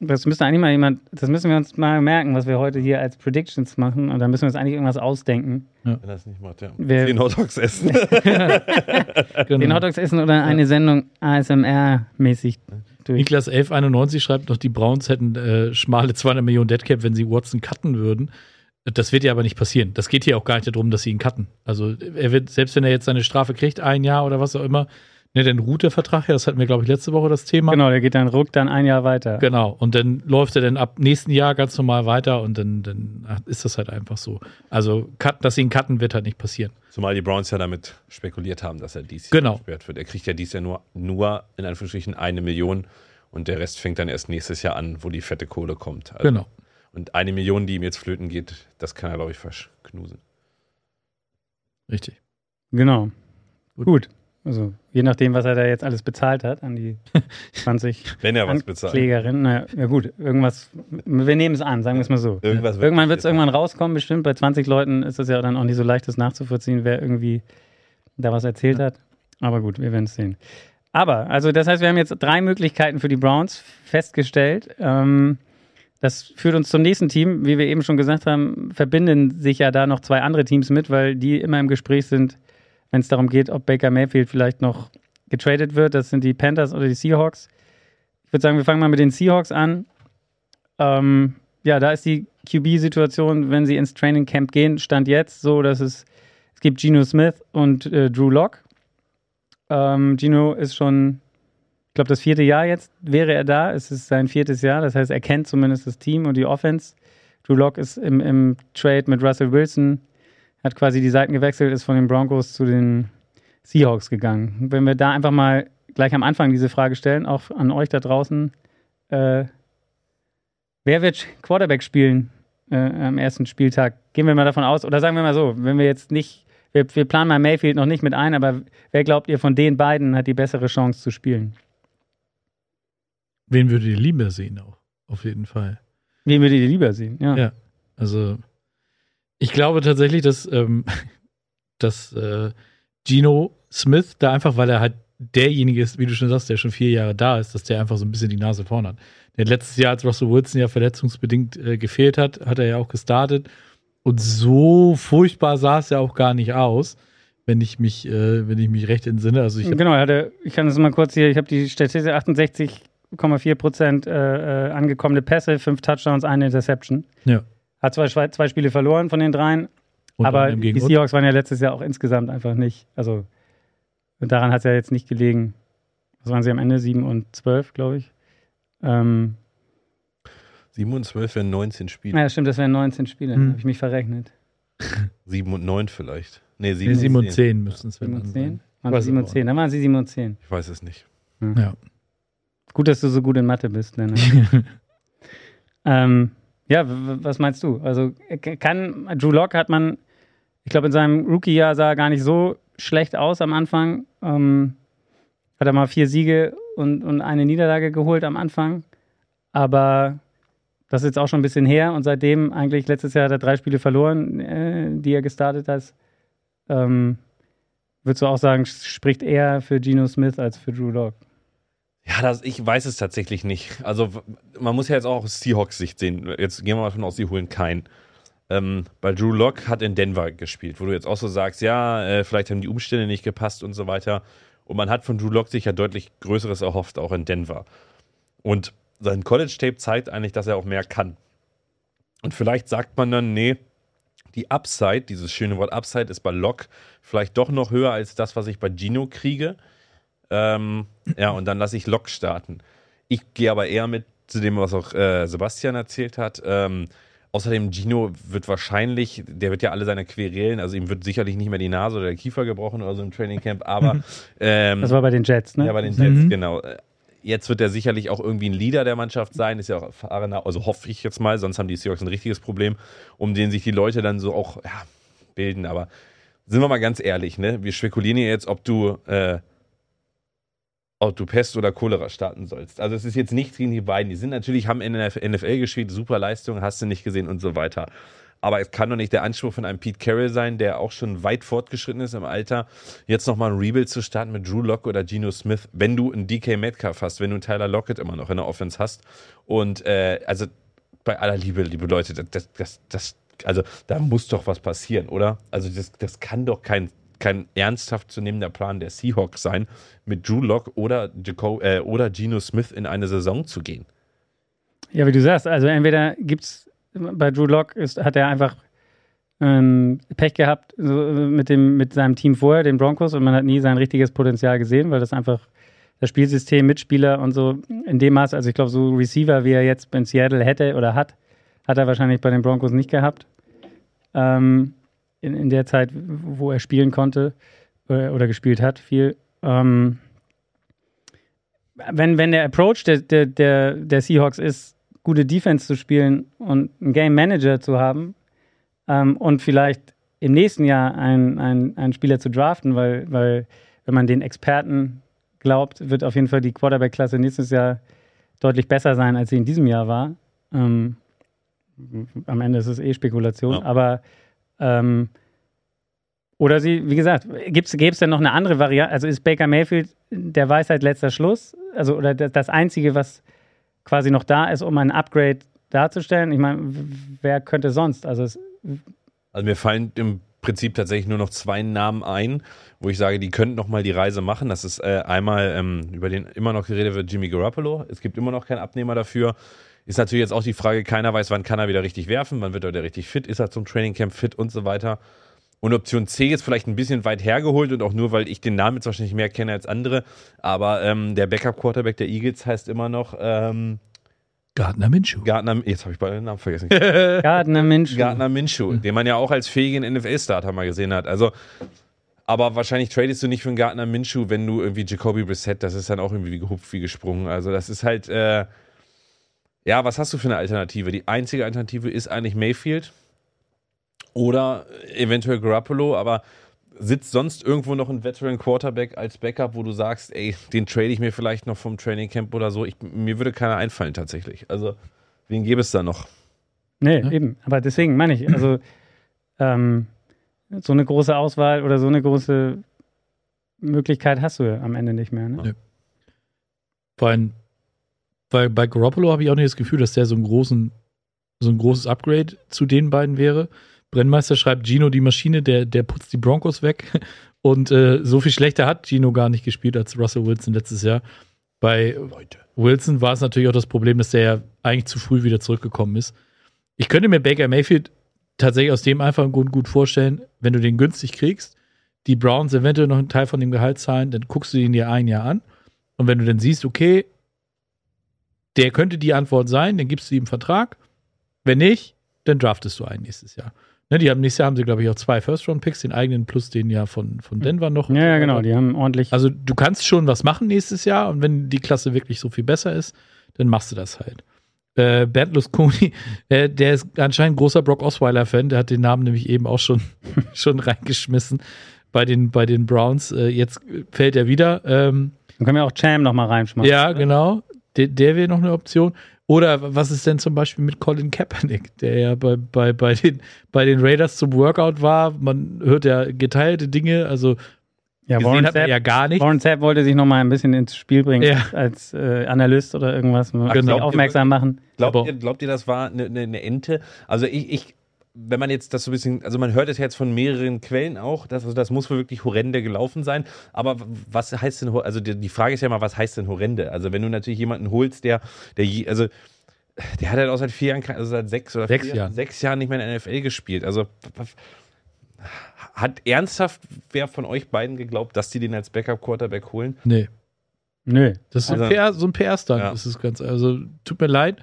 Das müsste eigentlich mal jemand, das müssen wir uns mal merken, was wir heute hier als Predictions machen. Und da müssen wir uns eigentlich irgendwas ausdenken. Wenn er es nicht macht, ja. Wer- Den Hotdogs essen. (laughs) Den genau. Hotdogs essen oder eine Sendung ASMR-mäßig durch. Niklas 1191 schreibt noch, die Browns hätten äh, schmale 200 Millionen Deadcap, wenn sie Watson cutten würden. Das wird ja aber nicht passieren. Das geht hier auch gar nicht darum, dass sie ihn cutten. Also er wird, selbst wenn er jetzt seine Strafe kriegt, ein Jahr oder was auch immer, ne, dann ruht der Vertrag ja. Das hatten wir, glaube ich, letzte Woche das Thema. Genau, der geht dann ruck dann ein Jahr weiter. Genau. Und dann läuft er dann ab nächsten Jahr ganz normal weiter und dann, dann ist das halt einfach so. Also, cut, dass sie ihn cutten, wird halt nicht passieren. Zumal die Browns ja damit spekuliert haben, dass er dies Jahr Genau. gesperrt wird. Er kriegt ja dies Jahr nur, nur in Anführungsstrichen eine Million Und der Rest fängt dann erst nächstes Jahr an, wo die fette Kohle kommt. Also, Genau. Und eine Million, die ihm jetzt flöten geht, das kann er, glaube ich, verschknusen. Richtig. Genau. Gut. Gut. Also, je nachdem, was er da jetzt alles bezahlt hat an die (laughs) 20 Wenn er was bezahlt. Anklägerinnen. Naja, ja gut, irgendwas, wir nehmen es an, sagen wir es mal so. Irgendwas Irgendwann wird es irgendwann rauskommen, bestimmt. Bei 20 Leuten ist es ja dann auch nicht so leicht, das nachzuvollziehen, wer irgendwie da was erzählt hat. Aber gut, wir werden es sehen. Aber, also das heißt, wir haben jetzt drei Möglichkeiten für die Browns festgestellt. Ähm, das führt uns zum nächsten Team. Wie wir eben schon gesagt haben, verbinden sich ja da noch zwei andere Teams mit, weil die immer im Gespräch sind, wenn es darum geht, ob Baker Mayfield vielleicht noch getradet wird. Das sind die Panthers oder die Seahawks. Ich würde sagen, wir fangen mal mit den Seahawks an. Ähm, ja, da ist die QB-Situation, wenn sie ins Training Camp gehen, stand jetzt so, dass es, es gibt Geno Smith und äh, Drew Lock. Ähm, Gino ist schon, ich glaube, das vierte Jahr jetzt wäre er da. Es ist sein viertes Jahr, das heißt, er kennt zumindest das Team und die Offense. Drew Lock ist im, im Trade mit Russell Wilson, hat quasi die Seiten gewechselt, ist von den Broncos zu den Seahawks gegangen. Wenn wir da einfach mal gleich am Anfang diese Frage stellen, auch an euch da draußen, äh, wer wird Quarterback spielen äh, am ersten Spieltag? Gehen wir mal davon aus, oder sagen wir mal so, wenn wir jetzt nicht, wir, wir planen mal Mayfield noch nicht mit ein, aber wer glaubt ihr von den beiden hat die bessere Chance zu spielen? Wen würdet ihr lieber sehen auch? Auf jeden Fall. Wen würdet ihr lieber sehen? Ja. Ja. Also, ich glaube tatsächlich, dass, ähm, (laughs) dass äh, Gino Smith da einfach, weil er halt derjenige ist, wie du schon sagst, der schon vier Jahre da ist, dass der einfach so ein bisschen die Nase vorn hat. Der letztes Jahr, als Russell Wilson ja verletzungsbedingt äh, gefehlt hat, hat er ja auch gestartet. Und so furchtbar sah es ja auch gar nicht aus, wenn ich mich, äh, wenn ich mich recht entsinne. Also ich Genau, er hatte, ich kann das mal kurz hier, ich habe die Statistik 68,4 Prozent äh, äh, angekommene Pässe, fünf Touchdowns, eine Interception. Ja. Hat zwei, zwei Spiele verloren von den dreien, unter aber die. Seahawks waren ja letztes Jahr auch insgesamt einfach nicht, also und daran hat es ja jetzt nicht gelegen. Was waren sie am Ende? 7 und 12, glaube ich. Ähm, 7 und 12 wären 19 Spiele. ja, stimmt, das wären 19 Spiele, Hm. habe ich mich verrechnet. 7 und 9 vielleicht. Nee, Nee, 7, 7 und 10. 10 müssten es 7 dann und sein. 10? Waren Weiß sie 7 und aber 10? Dann waren sie 7 und 10. Ich weiß es nicht. Ja. Gut, dass du so gut in Mathe bist, Lennart. (laughs) Ähm, ja, was meinst du? Also kann Drew Lock hat man, ich glaube, in seinem Rookie-Jahr sah er gar nicht so schlecht aus am Anfang. Ähm, hat er mal vier Siege und, und eine Niederlage geholt am Anfang. Aber das ist jetzt auch schon ein bisschen her und seitdem eigentlich letztes Jahr hat er drei Spiele verloren, äh, die er gestartet hat. Ähm, würdest du auch sagen, spricht eher für Geno Smith als für Drew Lock? Ja, das, ich weiß es tatsächlich nicht. Also man muss ja jetzt auch aus Seahawks-Sicht sehen. Jetzt gehen wir mal davon aus, sie holen keinen. Ähm, weil Drew Lock hat in Denver gespielt, wo du jetzt auch so sagst, ja, äh, vielleicht haben die Umstände nicht gepasst und so weiter. Und man hat von Drew Lock sich ja deutlich Größeres erhofft, auch in Denver. Und sein College-Tape zeigt eigentlich, dass er auch mehr kann. Und vielleicht sagt man dann, nee, die Upside, dieses schöne Wort Upside, ist bei Lock vielleicht doch noch höher als das, was ich bei Gino kriege. Ähm, ja, und dann lasse ich Lok starten. Ich gehe aber eher mit zu dem, was auch äh, Sebastian erzählt hat. Ähm, außerdem, Gino wird wahrscheinlich, der wird ja alle seine Querelen, also ihm wird sicherlich nicht mehr die Nase oder der Kiefer gebrochen oder so im Trainingcamp, aber (laughs) ähm, Das war bei den Jets, ne? ja, bei den Jets, Mhm. genau. Jetzt wird er sicherlich auch irgendwie ein Leader der Mannschaft sein, ist ja auch erfahrener, also hoffe ich jetzt mal, sonst haben die Seahawks ein richtiges Problem, um den sich die Leute dann so auch ja, bilden. Aber sind wir mal ganz ehrlich, ne? Wir spekulieren hier jetzt, ob du, äh, ob du Pest oder Cholera starten sollst. Also es ist jetzt nichts gegen die beiden. Die sind natürlich, haben in der NFL gespielt, super Leistung, hast du nicht gesehen und so weiter. Aber es kann doch nicht der Anspruch von einem Pete Carroll sein, der auch schon weit fortgeschritten ist im Alter, jetzt nochmal ein Rebuild zu starten mit Drew Lock oder Geno Smith, wenn du einen DK Metcalf hast, wenn du einen Tyler Lockett immer noch in der Offense hast. Und äh, also bei aller Liebe, liebe Leute, das, das, das, das also da muss doch was passieren, oder? Also das, das kann doch kein, kein ernsthaft zu nehmender Plan der Seahawks sein, mit Drew Lock oder, Jaco äh, oder Geno Smith in eine Saison zu gehen. Ja, wie du sagst, also entweder gibt's bei Drew Lock ist, hat er einfach ähm, Pech gehabt so, mit, dem, mit seinem Team vorher, den Broncos, und man hat nie sein richtiges Potenzial gesehen, weil das einfach das Spielsystem, Mitspieler und so in dem Maß, also ich glaube, so Receiver, wie er jetzt in Seattle hätte oder hat, hat er wahrscheinlich bei den Broncos nicht gehabt. Ähm, in, in der Zeit, wo er spielen konnte äh, oder gespielt hat, viel. Ähm, wenn, wenn der Approach der, der, der, der Seahawks ist, gute Defense zu spielen und einen Game Manager zu haben ähm, und vielleicht im nächsten Jahr einen, einen, einen Spieler zu draften, weil, weil wenn man den Experten glaubt, wird auf jeden Fall die Quarterback-Klasse nächstes Jahr deutlich besser sein, als sie in diesem Jahr war. Ähm, am Ende ist es eh Spekulation, Ja. aber ähm, oder sie, wie gesagt, gäbe es denn noch eine andere Variante? Also ist Baker Mayfield der Weisheit letzter Schluss? Also, oder das, Einzige, was quasi noch da ist, um ein Upgrade darzustellen? Ich meine, wer könnte sonst? Also, es, Also mir fallen im Prinzip tatsächlich nur noch zwei Namen ein, wo ich sage, die könnten noch mal die Reise machen. Das ist äh, einmal, ähm, über den immer noch geredet wird, Jimmy Garoppolo. Es gibt immer noch keinen Abnehmer dafür. Ist natürlich jetzt auch die Frage, keiner weiß, wann kann er wieder richtig werfen, wann wird er wieder richtig fit, ist er zum Trainingcamp fit und so weiter. Und Option C ist vielleicht ein bisschen weit hergeholt und auch nur, weil ich den Namen jetzt wahrscheinlich mehr kenne als andere. Aber ähm, der Backup-Quarterback der Eagles heißt immer noch ähm, Gardner Minshew. Gardner. Jetzt habe ich beide den Namen vergessen. (laughs) Gardner Minshew. Gardner Minshew, den man ja auch als fähigen NFL-Starter mal gesehen hat. Also, aber wahrscheinlich tradest du nicht für einen Gardner Minshew, wenn du irgendwie Jacoby Brissett, das ist dann auch irgendwie wie gehupft, wie gesprungen. Also, das ist halt, äh, ja, was hast du für eine Alternative? Die einzige Alternative ist eigentlich Mayfield oder eventuell Garoppolo, aber sitzt sonst irgendwo noch ein Veteran Quarterback als Backup, wo du sagst, ey, den trade ich mir vielleicht noch vom Training Camp oder so. Ich, mir würde keiner einfallen tatsächlich. Also, wen gäbe es da noch? Nee, Ja. eben. Aber deswegen meine ich, also (clears throat) ähm, so eine große Auswahl oder so eine große Möglichkeit hast du ja am Ende nicht mehr. Ne? Nee. Vor allem, weil bei Garoppolo habe ich auch nicht das Gefühl, dass der so, einen großen, so ein großes Upgrade zu den beiden wäre. Brennmeister schreibt, Gino die Maschine, der, der putzt die Broncos weg. (laughs) Und äh, so viel schlechter hat Gino gar nicht gespielt als Russell Wilson letztes Jahr. Bei Wilson war es natürlich auch das Problem, dass der ja eigentlich zu früh wieder zurückgekommen ist. Ich könnte mir Baker Mayfield tatsächlich aus dem einfachen Grund gut vorstellen, wenn du den günstig kriegst, die Browns eventuell noch einen Teil von dem Gehalt zahlen, dann guckst du ihn dir ein Jahr an. Und wenn du dann siehst, okay, der könnte die Antwort sein, dann gibst du ihm einen Vertrag. Wenn nicht, dann draftest du einen nächstes Jahr. Ne, die haben nächstes Jahr haben sie, glaube ich, auch zwei First-Round-Picks, den eigenen plus den ja von, von Denver noch. Ja, ja, genau. Die haben ordentlich. Also du kannst schon was machen nächstes Jahr und wenn die Klasse wirklich so viel besser ist, dann machst du das halt. Äh, Bernd Lusconi, (laughs) äh, der ist anscheinend großer Brock Osweiler-Fan, der hat den Namen nämlich eben auch schon, (laughs) schon reingeschmissen bei den, bei den Browns. Äh, jetzt fällt er wieder. Ähm, Dann können wir auch Cham noch mal reinschmeißen. ja, genau. Der, der wäre noch eine Option. Oder was ist denn zum Beispiel mit Colin Kaepernick, der ja bei, bei, bei, den, bei den Raiders zum Workout war? Man hört ja geteilte Dinge, also ja gesehen Warren hat Sapp, ja gar nicht. Warren Sapp wollte sich noch mal ein bisschen ins Spiel bringen Ja. als äh, Analyst oder irgendwas. Mal Ach, ihr aufmerksam machen. Glaubt ihr, glaubt ihr, das war eine, eine, eine Ente? Also ich, ich, wenn man jetzt das so ein bisschen, also man hört es jetzt von mehreren Quellen auch, dass, also das muss wohl wirklich horrende gelaufen sein. Aber was heißt denn, also die, die Frage ist ja mal, was heißt denn horrende? Also wenn du natürlich jemanden holst, der, der je, also der hat halt auch seit vier Jahren, also seit sechs oder Sechs vier, Jahren. sechs Jahren nicht mehr in der NFL gespielt. Also hat ernsthaft wer von euch beiden geglaubt, dass die den als Backup-Quarterback holen? Nee. Nö. Das ist so ein Also- PR, so ein PR-Stunt. Ja. Das ist ganz, also tut mir leid.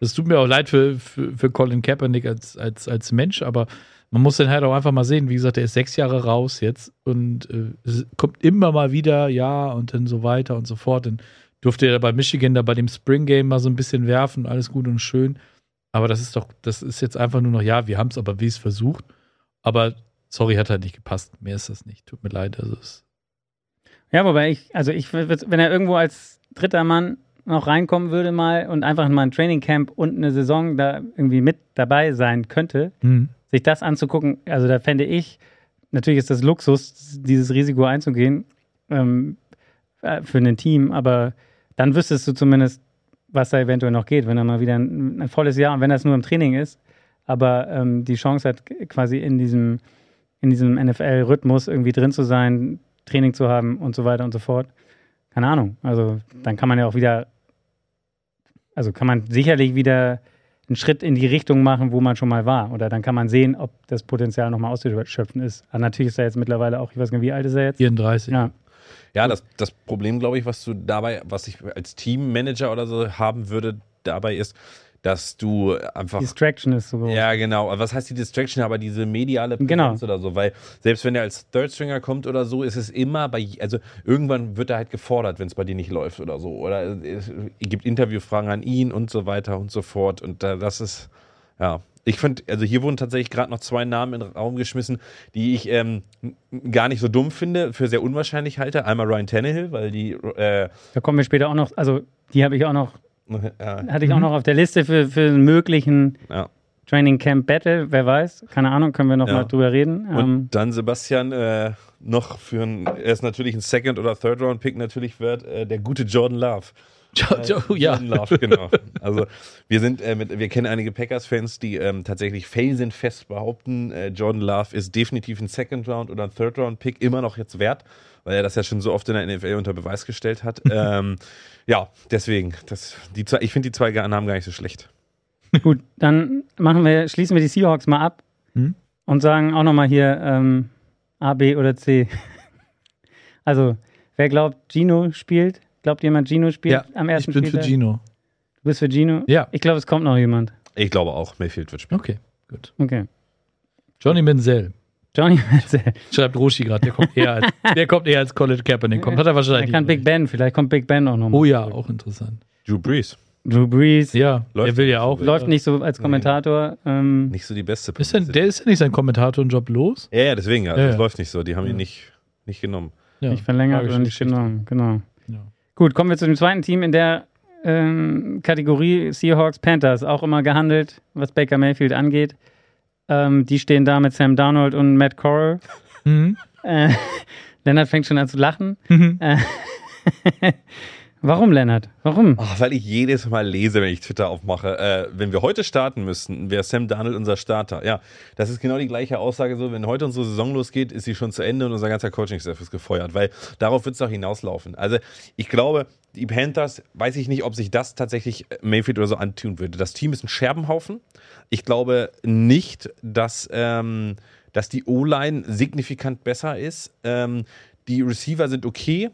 Das tut mir auch leid für, für, für Colin Kaepernick als, als, als Mensch, aber man muss dann halt auch einfach mal sehen, wie gesagt, er ist sechs Jahre raus jetzt und äh, kommt immer mal wieder, ja, und dann so weiter und so fort. Dann durfte er bei Michigan da bei dem Spring Game mal so ein bisschen werfen, alles gut und schön. Aber das ist doch, das ist jetzt einfach nur noch, ja, wir haben es aber wie es versucht. Aber sorry, hat halt nicht gepasst. Mehr ist das nicht. Tut mir leid. Also es, Ja, wobei ich, also ich, wenn er irgendwo als dritter Mann noch reinkommen würde mal und einfach mal ein Trainingcamp und eine Saison da irgendwie mit dabei sein könnte, hm. sich das anzugucken, also da fände ich, natürlich ist das Luxus, dieses Risiko einzugehen ähm, äh, für ein Team, aber dann wüsstest du zumindest, was da eventuell noch geht, wenn er mal wieder ein, ein volles Jahr und wenn das nur im Training ist, aber ähm, die Chance hat quasi in diesem, in diesem NFL-Rhythmus irgendwie drin zu sein, Training zu haben und so weiter und so fort. Keine Ahnung. Also dann kann man ja auch wieder, also kann man sicherlich wieder einen Schritt in die Richtung machen, wo man schon mal war. Oder dann kann man sehen, ob das Potenzial nochmal auszuschöpfen ist. Aber natürlich ist er jetzt mittlerweile auch, ich weiß gar nicht, wie alt ist er jetzt? 34. Ja. Ja, das, das Problem, glaube ich, was du dabei, was ich als Teammanager oder so haben würde, dabei ist, dass du einfach Distraction ist so ja, genau. Was heißt die Distraction? Aber diese mediale Präsenz Genau. oder so. Weil selbst wenn er als Third Stringer kommt oder so, ist es immer bei, also irgendwann wird er halt gefordert, wenn es bei dir nicht läuft oder so. Oder es gibt Interviewfragen an ihn und so weiter und so fort. Und da, das ist, ja. Ich finde, also hier wurden tatsächlich gerade noch zwei Namen in den Raum geschmissen, die ich ähm, gar nicht so dumm finde, für sehr unwahrscheinlich halte. Einmal Ryan Tannehill, weil die, äh, Da kommen wir später auch noch, also die habe ich auch noch, hatte ich auch noch auf der Liste für, für einen möglichen ja. Training Camp Battle, wer weiß, keine Ahnung, können wir noch Ja. mal drüber reden. Und Ähm, dann Sebastian äh, noch für ein, er ist natürlich ein Second- oder Third-Round-Pick natürlich wird, äh, der gute Jordan Love. (laughs) Jo- jo- ja. Jordan Love, genau. Also wir sind, äh, mit, wir kennen einige Packers-Fans, die ähm, tatsächlich felsenfest behaupten, äh, Jordan Love ist definitiv ein Second-Round- oder ein Third-Round-Pick immer noch jetzt wert, weil er das ja schon so oft in der NFL unter Beweis gestellt hat. (laughs) ähm, ja, deswegen, das, die zwei, ich finde die zwei Namen gar nicht so schlecht. Gut, dann machen wir, schließen wir die Seahawks mal ab Hm? und sagen auch nochmal hier ähm, A, B oder C. (laughs) Also, wer glaubt, Gino spielt? Glaubt jemand, Gino spielt Ja, am ich ersten bin für Spieltag? Gino. Du bist für Gino? Ja. Ich glaube, es kommt noch jemand. Ich glaube auch, Mayfield wird spielen. Okay, gut. Okay. Johnny Menzel. Johnny (laughs) Manziel. Schreibt Roshi gerade, der kommt eher als, (laughs) der kommt eher als College Kaepernick kommt. Hat er wahrscheinlich. Vielleicht kann Big Ben, vielleicht kommt Big Ben auch nochmal. Oh ja, auch interessant. Drew Brees, Drew Brees Ja, Läuft der will ja auch. läuft nicht so als Kommentator. Ähm, nicht so die beste Ist denn, der ist ja nicht sein Kommentatorenjob los? Ja, ja, deswegen, ja. Ja, das ja. läuft nicht so. Die haben ihn nicht, nicht genommen. Ja, nicht verlängert oder nicht genommen. Genau. Ja. Gut, kommen wir zu dem zweiten Team in der ähm, Kategorie Seahawks Panthers. Auch immer gehandelt, was Baker Mayfield angeht. Ähm, die stehen da mit Sam Darnold und Matt Corral. Mhm. Äh, (laughs) Lennart fängt schon an zu lachen. Mhm. Äh, (laughs) Warum, Lennart? Warum? Ach, weil ich jedes Mal lese, wenn ich Twitter aufmache, äh, wenn wir heute starten müssten, wäre Sam Darnold unser Starter. Ja, das ist genau die gleiche Aussage so, wenn heute unsere Saison losgeht, ist sie schon zu Ende und unser ganzer Coaching-Staff ist gefeuert, weil darauf wird es doch hinauslaufen. Also ich glaube, die Panthers, weiß ich nicht, ob sich das tatsächlich Mayfield oder so antun würde. Das Team ist ein Scherbenhaufen. Ich glaube nicht, dass, ähm, dass die O-Line signifikant besser ist. Ähm, die Receiver sind okay,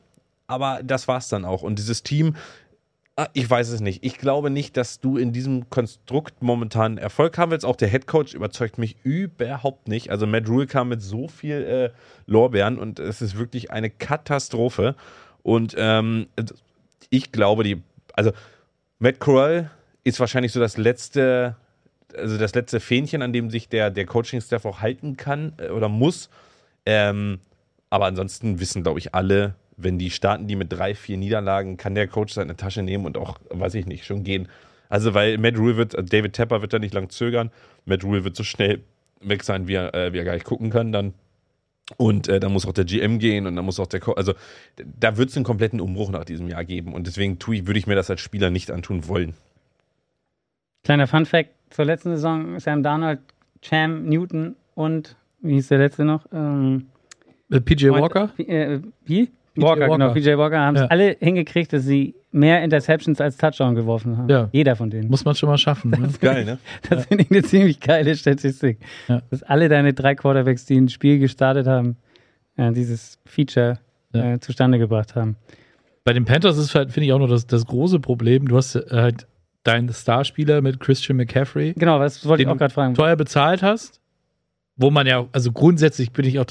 aber das war's dann auch. Und dieses Team, ah, ich weiß es nicht. Ich glaube nicht, dass du in diesem Konstrukt momentan Erfolg haben willst. Auch der Headcoach überzeugt mich überhaupt nicht. Also Matt Rule kam mit so viel äh, Lorbeeren und es ist wirklich eine Katastrophe. Und ähm, ich glaube, die, also Matt Corral ist wahrscheinlich so das letzte, also das letzte Fähnchen, an dem sich der, der Coaching-Staff auch halten kann äh, oder muss. Ähm, aber ansonsten wissen, glaube ich, alle, wenn die starten, die mit drei, vier Niederlagen, kann der Coach seine Tasche nehmen und auch, weiß ich nicht, schon gehen. Also, weil Matt Rule wird, äh, David Tepper wird da nicht lang zögern. Matt Rule wird so schnell weg sein, wie er, äh, wie er gar nicht gucken kann dann. Und äh, dann muss auch der GM gehen und dann muss auch der Co Also, da wird es einen kompletten Umbruch nach diesem Jahr geben. Und deswegen tue ich, würde ich mir das als Spieler nicht antun wollen. Kleiner Fun-Fact zur letzten Saison: Sam Darnold, Cam Newton und, wie hieß der letzte noch? Ähm, Äh, PJ Walker? Äh, wie? PJ Walker, genau. Walker. PJ Walker haben es Ja. alle hingekriegt, dass sie mehr Interceptions als Touchdown geworfen haben. Ja. Jeder von denen. Muss man schon mal schaffen. Ne? (laughs) Geil, ne? (laughs) Das finde ich eine ziemlich geile Statistik. Ja. Dass alle deine drei Quarterbacks, die ein Spiel gestartet haben, äh, dieses Feature Ja. äh, zustande gebracht haben. Bei den Panthers ist halt, finde ich, auch noch das, das große Problem. Du hast äh, halt deinen Starspieler mit Christian McCaffrey, Genau, was wollte ich auch gerade fragen. teuer bezahlt hast, wo man ja, also grundsätzlich bin ich auch,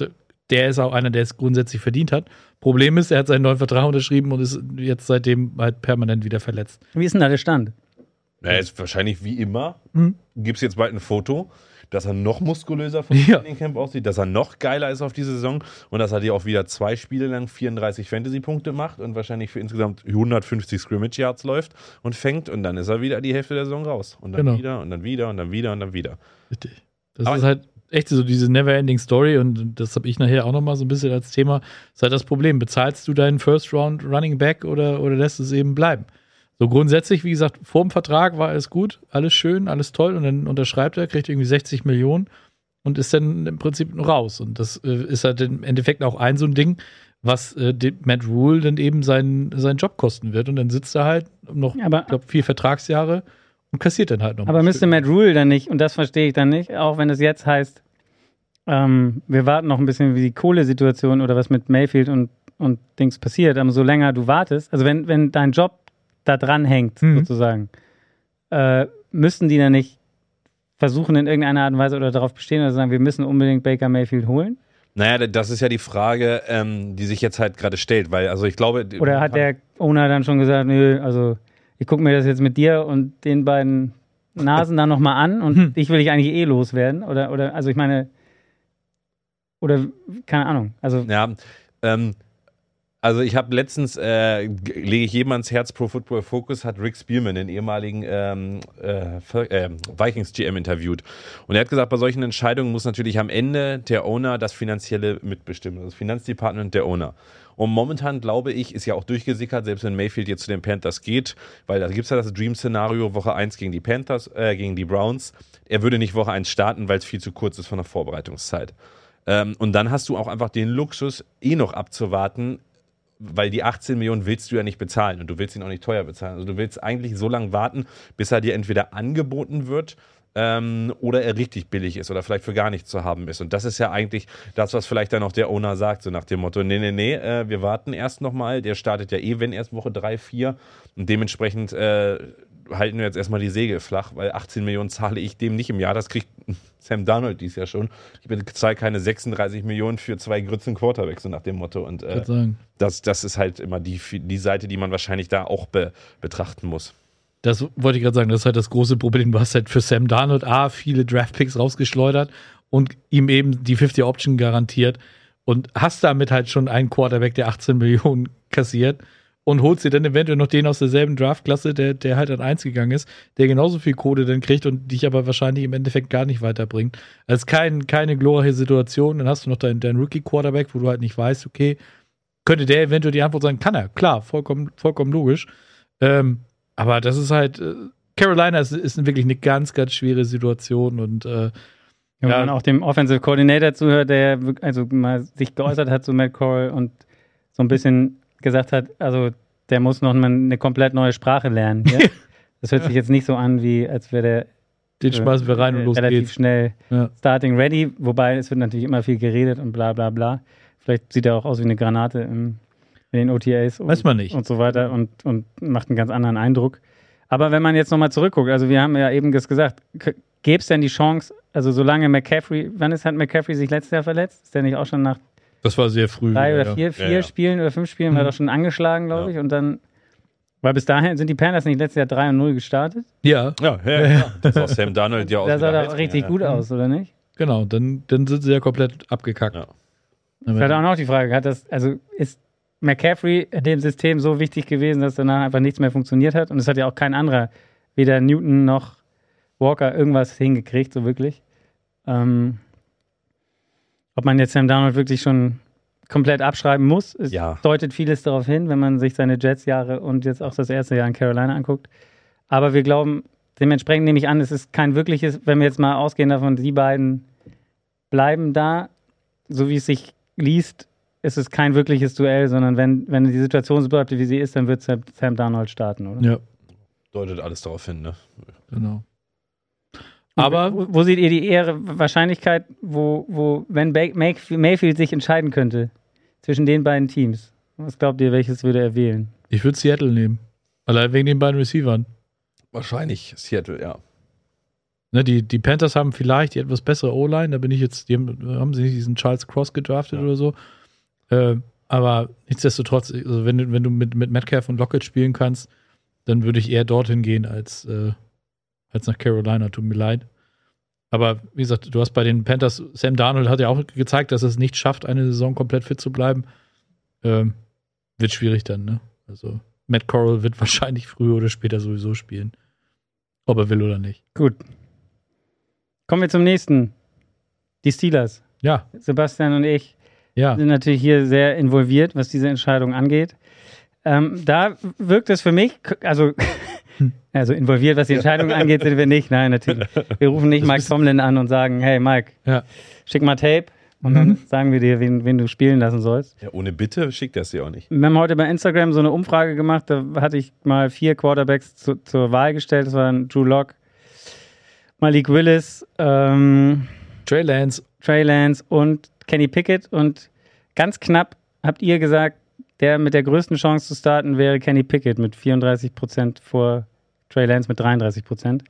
der- ist auch einer, der es grundsätzlich verdient hat. Problem ist, er hat seinen neuen Vertrag unterschrieben und ist jetzt seitdem halt permanent wieder verletzt. Wie ist denn da der Stand? Er ist wahrscheinlich wie immer. Mhm. Gibt es jetzt bald ein Foto, dass er noch muskulöser vom (laughs) Ja. Trainingcamp aussieht, dass er noch geiler ist auf die Saison und dass er dir auch wieder zwei Spiele lang 34 Fantasy-Punkte macht und wahrscheinlich für insgesamt 150 Scrimmage-Yards läuft und fängt und dann ist er wieder die Hälfte der Saison raus. Und dann Genau. wieder und dann wieder und dann wieder und dann wieder. Richtig. Das Aber- ist halt echt so diese Never-Ending Story und das habe ich nachher auch nochmal so ein bisschen als Thema. ist halt das Problem. Bezahlst du deinen First Round Running Back oder, oder lässt es eben bleiben? So grundsätzlich, wie gesagt, vor dem Vertrag war alles gut, alles schön, alles toll und dann unterschreibt er, kriegt irgendwie 60 Millionen und ist dann im Prinzip raus. Und das äh, ist halt im Endeffekt auch ein so ein Ding, was äh, Matt Rule dann eben seinen, seinen Job kosten wird. Und dann sitzt er halt noch, ich glaube, vier Vertragsjahre und kassiert dann halt noch. Aber müsste. Matt Rule dann nicht, und das verstehe ich dann nicht, auch wenn es jetzt heißt, ähm, wir warten noch ein bisschen, wie die Kohlesituation oder was mit Mayfield und, und Dings passiert, aber so länger du wartest, also wenn, wenn dein Job da dran hängt, Mhm. sozusagen, äh, müssten die dann nicht versuchen, in irgendeiner Art und Weise oder darauf bestehen oder sagen, wir müssen unbedingt Baker Mayfield holen? Naja, das ist ja die Frage, ähm, die sich jetzt halt gerade stellt, weil, also ich glaube. Oder hat der Owner dann schon gesagt, nö, also ich gucke mir das jetzt mit dir und den beiden Nasen dann nochmal an und Hm. ich will dich eigentlich eh loswerden? Oder, oder, also ich meine, oder, keine Ahnung, also Ja, ähm, also ich habe letztens, äh, lege ich jedem ans Herz, Pro Football Focus hat Rick Spearman, den ehemaligen ähm, äh, Ver- äh, Vikings GM, interviewt. Und er hat gesagt, bei solchen Entscheidungen muss natürlich am Ende der Owner das Finanzielle mitbestimmen, also das Finanzdepartment der Owner. Und momentan glaube ich, ist ja auch durchgesickert, selbst wenn Mayfield jetzt zu den Panthers geht, weil da gibt es ja das Dream-Szenario, Woche 1 gegen die Panthers, äh, gegen die Browns. Er würde nicht Woche 1 starten, weil es viel zu kurz ist von der Vorbereitungszeit. Ähm, und dann hast du auch einfach den Luxus, eh noch abzuwarten, weil die 18 Millionen willst du ja nicht bezahlen und du willst ihn auch nicht teuer bezahlen. Also du willst eigentlich so lange warten, bis er dir entweder angeboten wird ähm, oder er richtig billig ist oder vielleicht für gar nichts zu haben ist. Und das ist ja eigentlich das, was vielleicht dann auch der Owner sagt, so nach dem Motto, nee, nee, nee, äh, wir warten erst nochmal, der startet ja eh, wenn erst Woche 3, 4 und dementsprechend äh, halten wir jetzt erstmal die Segel flach, weil 18 Millionen zahle ich dem nicht im Jahr, das kriegt (laughs) Sam Darnold dies Jahr schon. Ich bezahle keine 36 Millionen für zwei Grützen Quarterbacks, so nach dem Motto. Und äh, das, das ist halt immer die, die Seite, die man wahrscheinlich da auch be, betrachten muss. Das wollte ich gerade sagen, das ist halt das große Problem. Du hast halt für Sam Darnold A viele Draftpicks rausgeschleudert und ihm eben die 50-Option garantiert und hast damit halt schon einen Quarterback, der 18 Millionen kassiert und holst dir dann eventuell noch den aus derselben Draftklasse, der, der halt an 1 gegangen ist, der genauso viel Kohle dann kriegt und dich aber wahrscheinlich im Endeffekt gar nicht weiterbringt. Also kein, keine glorreiche Situation. Dann hast du noch deinen, deinen Rookie-Quarterback, wo du halt nicht weißt, okay, könnte der eventuell die Antwort sein, kann er, klar, vollkommen, vollkommen logisch. Ähm, aber das ist halt, äh, Carolina ist, ist wirklich eine ganz, ganz schwere Situation und äh, Wenn Ja. man auch dem Offensive Coordinator zuhört, der also mal sich geäußert hat zu Matt Corral und so ein bisschen gesagt hat, also der muss noch mal eine komplett neue Sprache lernen. Ja? (laughs) Das hört sich jetzt nicht so an, wie als wäre der den schmeißen wir rein und äh, los relativ geht's. schnell Ja. starting ready, wobei es wird natürlich immer viel geredet und bla bla bla. Vielleicht sieht er auch aus wie eine Granate im, in den OTAs und, Weiß man nicht. und so weiter und, und macht einen ganz anderen Eindruck. Aber wenn man jetzt nochmal zurückguckt, also wir haben ja eben das gesagt, gäbe es denn die Chance, also solange McCaffrey, wann ist, hat McCaffrey sich letztes Jahr verletzt? Ist der nicht auch schon nach Das war sehr früh. drei oder ja. vier, vier Ja, ja. Spielen oder fünf Spielen war Mhm. doch schon angeschlagen, glaube Ja. ich. Und dann, weil bis dahin sind die Panthers nicht letztes Jahr 3 und 0 gestartet. Ja, Ja, ja, ja. Das auch Sam Darnold ja (laughs) aus. Das sah doch richtig ja. gut aus, oder nicht? genau. Dann, dann sind sie ja komplett abgekackt. Ja. Das halt auch noch die Frage, hat das, also ist McCaffrey dem System so wichtig gewesen, dass danach einfach nichts mehr funktioniert hat? Und es hat ja auch kein anderer, weder Newton noch Walker, irgendwas hingekriegt, so wirklich. Ähm, ob man jetzt Sam Darnold wirklich schon komplett abschreiben muss, es Ja. deutet vieles darauf hin, wenn man sich seine Jets-Jahre und jetzt auch das erste Jahr in Carolina anguckt. Aber wir glauben, dementsprechend nehme ich an, es ist kein wirkliches, wenn wir jetzt mal ausgehen davon, die beiden bleiben da, so wie es sich liest, ist es kein wirkliches Duell, sondern wenn, wenn die Situation so bleibt, wie sie ist, dann wird Sam, Sam Darnold starten, oder? Ja, Deutet alles darauf hin, ne? genau. Aber wo, wo seht ihr die eher Wahrscheinlichkeit, wo, wo wenn Ba- Mayfield sich entscheiden könnte zwischen den beiden Teams? Was glaubt ihr, welches würde er wählen? ich würde Seattle nehmen. Allein wegen den beiden Receivern. Wahrscheinlich Seattle, ja. Ne, die, die Panthers haben vielleicht die etwas bessere O-Line. Da bin ich jetzt, die haben, haben sie nicht diesen Charles Cross gedraftet Ja. oder so. Äh, aber nichtsdestotrotz, also wenn du, wenn du mit, mit Metcalf und Lockett spielen kannst, dann würde ich eher dorthin gehen als, äh, als nach Carolina. Tut mir leid. Aber wie gesagt, du hast bei den Panthers, Sam Darnold hat ja auch gezeigt, dass er es nicht schafft, eine Saison komplett fit zu bleiben. Ähm, wird schwierig dann, ne? Also Matt Corral wird (laughs) wahrscheinlich früher oder später sowieso spielen. Ob er will oder nicht. Gut. Kommen wir zum nächsten. Die Steelers. Ja, Sebastian und ich ja. sind natürlich hier sehr involviert, was diese Entscheidung angeht. Ähm, da wirkt es für mich, also, (laughs) also involviert, was die Entscheidung angeht, sind wir nicht. Nein, natürlich. Wir rufen nicht Mike Tomlin an und sagen, hey Mike, Ja. schick mal Tape und Mhm. dann sagen wir dir, wen, wen du spielen lassen sollst. ja. Ohne Bitte schickt er es dir auch nicht. Wir haben heute bei Instagram so eine Umfrage gemacht, da hatte ich mal vier Quarterbacks zu, zur Wahl gestellt. Das waren Drew Lock, Malik Willis, ähm, Trey Lance, Trey Lance und Kenny Pickett. Und ganz knapp habt ihr gesagt, der mit der größten Chance zu starten wäre Kenny Pickett mit 34 Prozent vor Trey Lance mit 33 Prozent.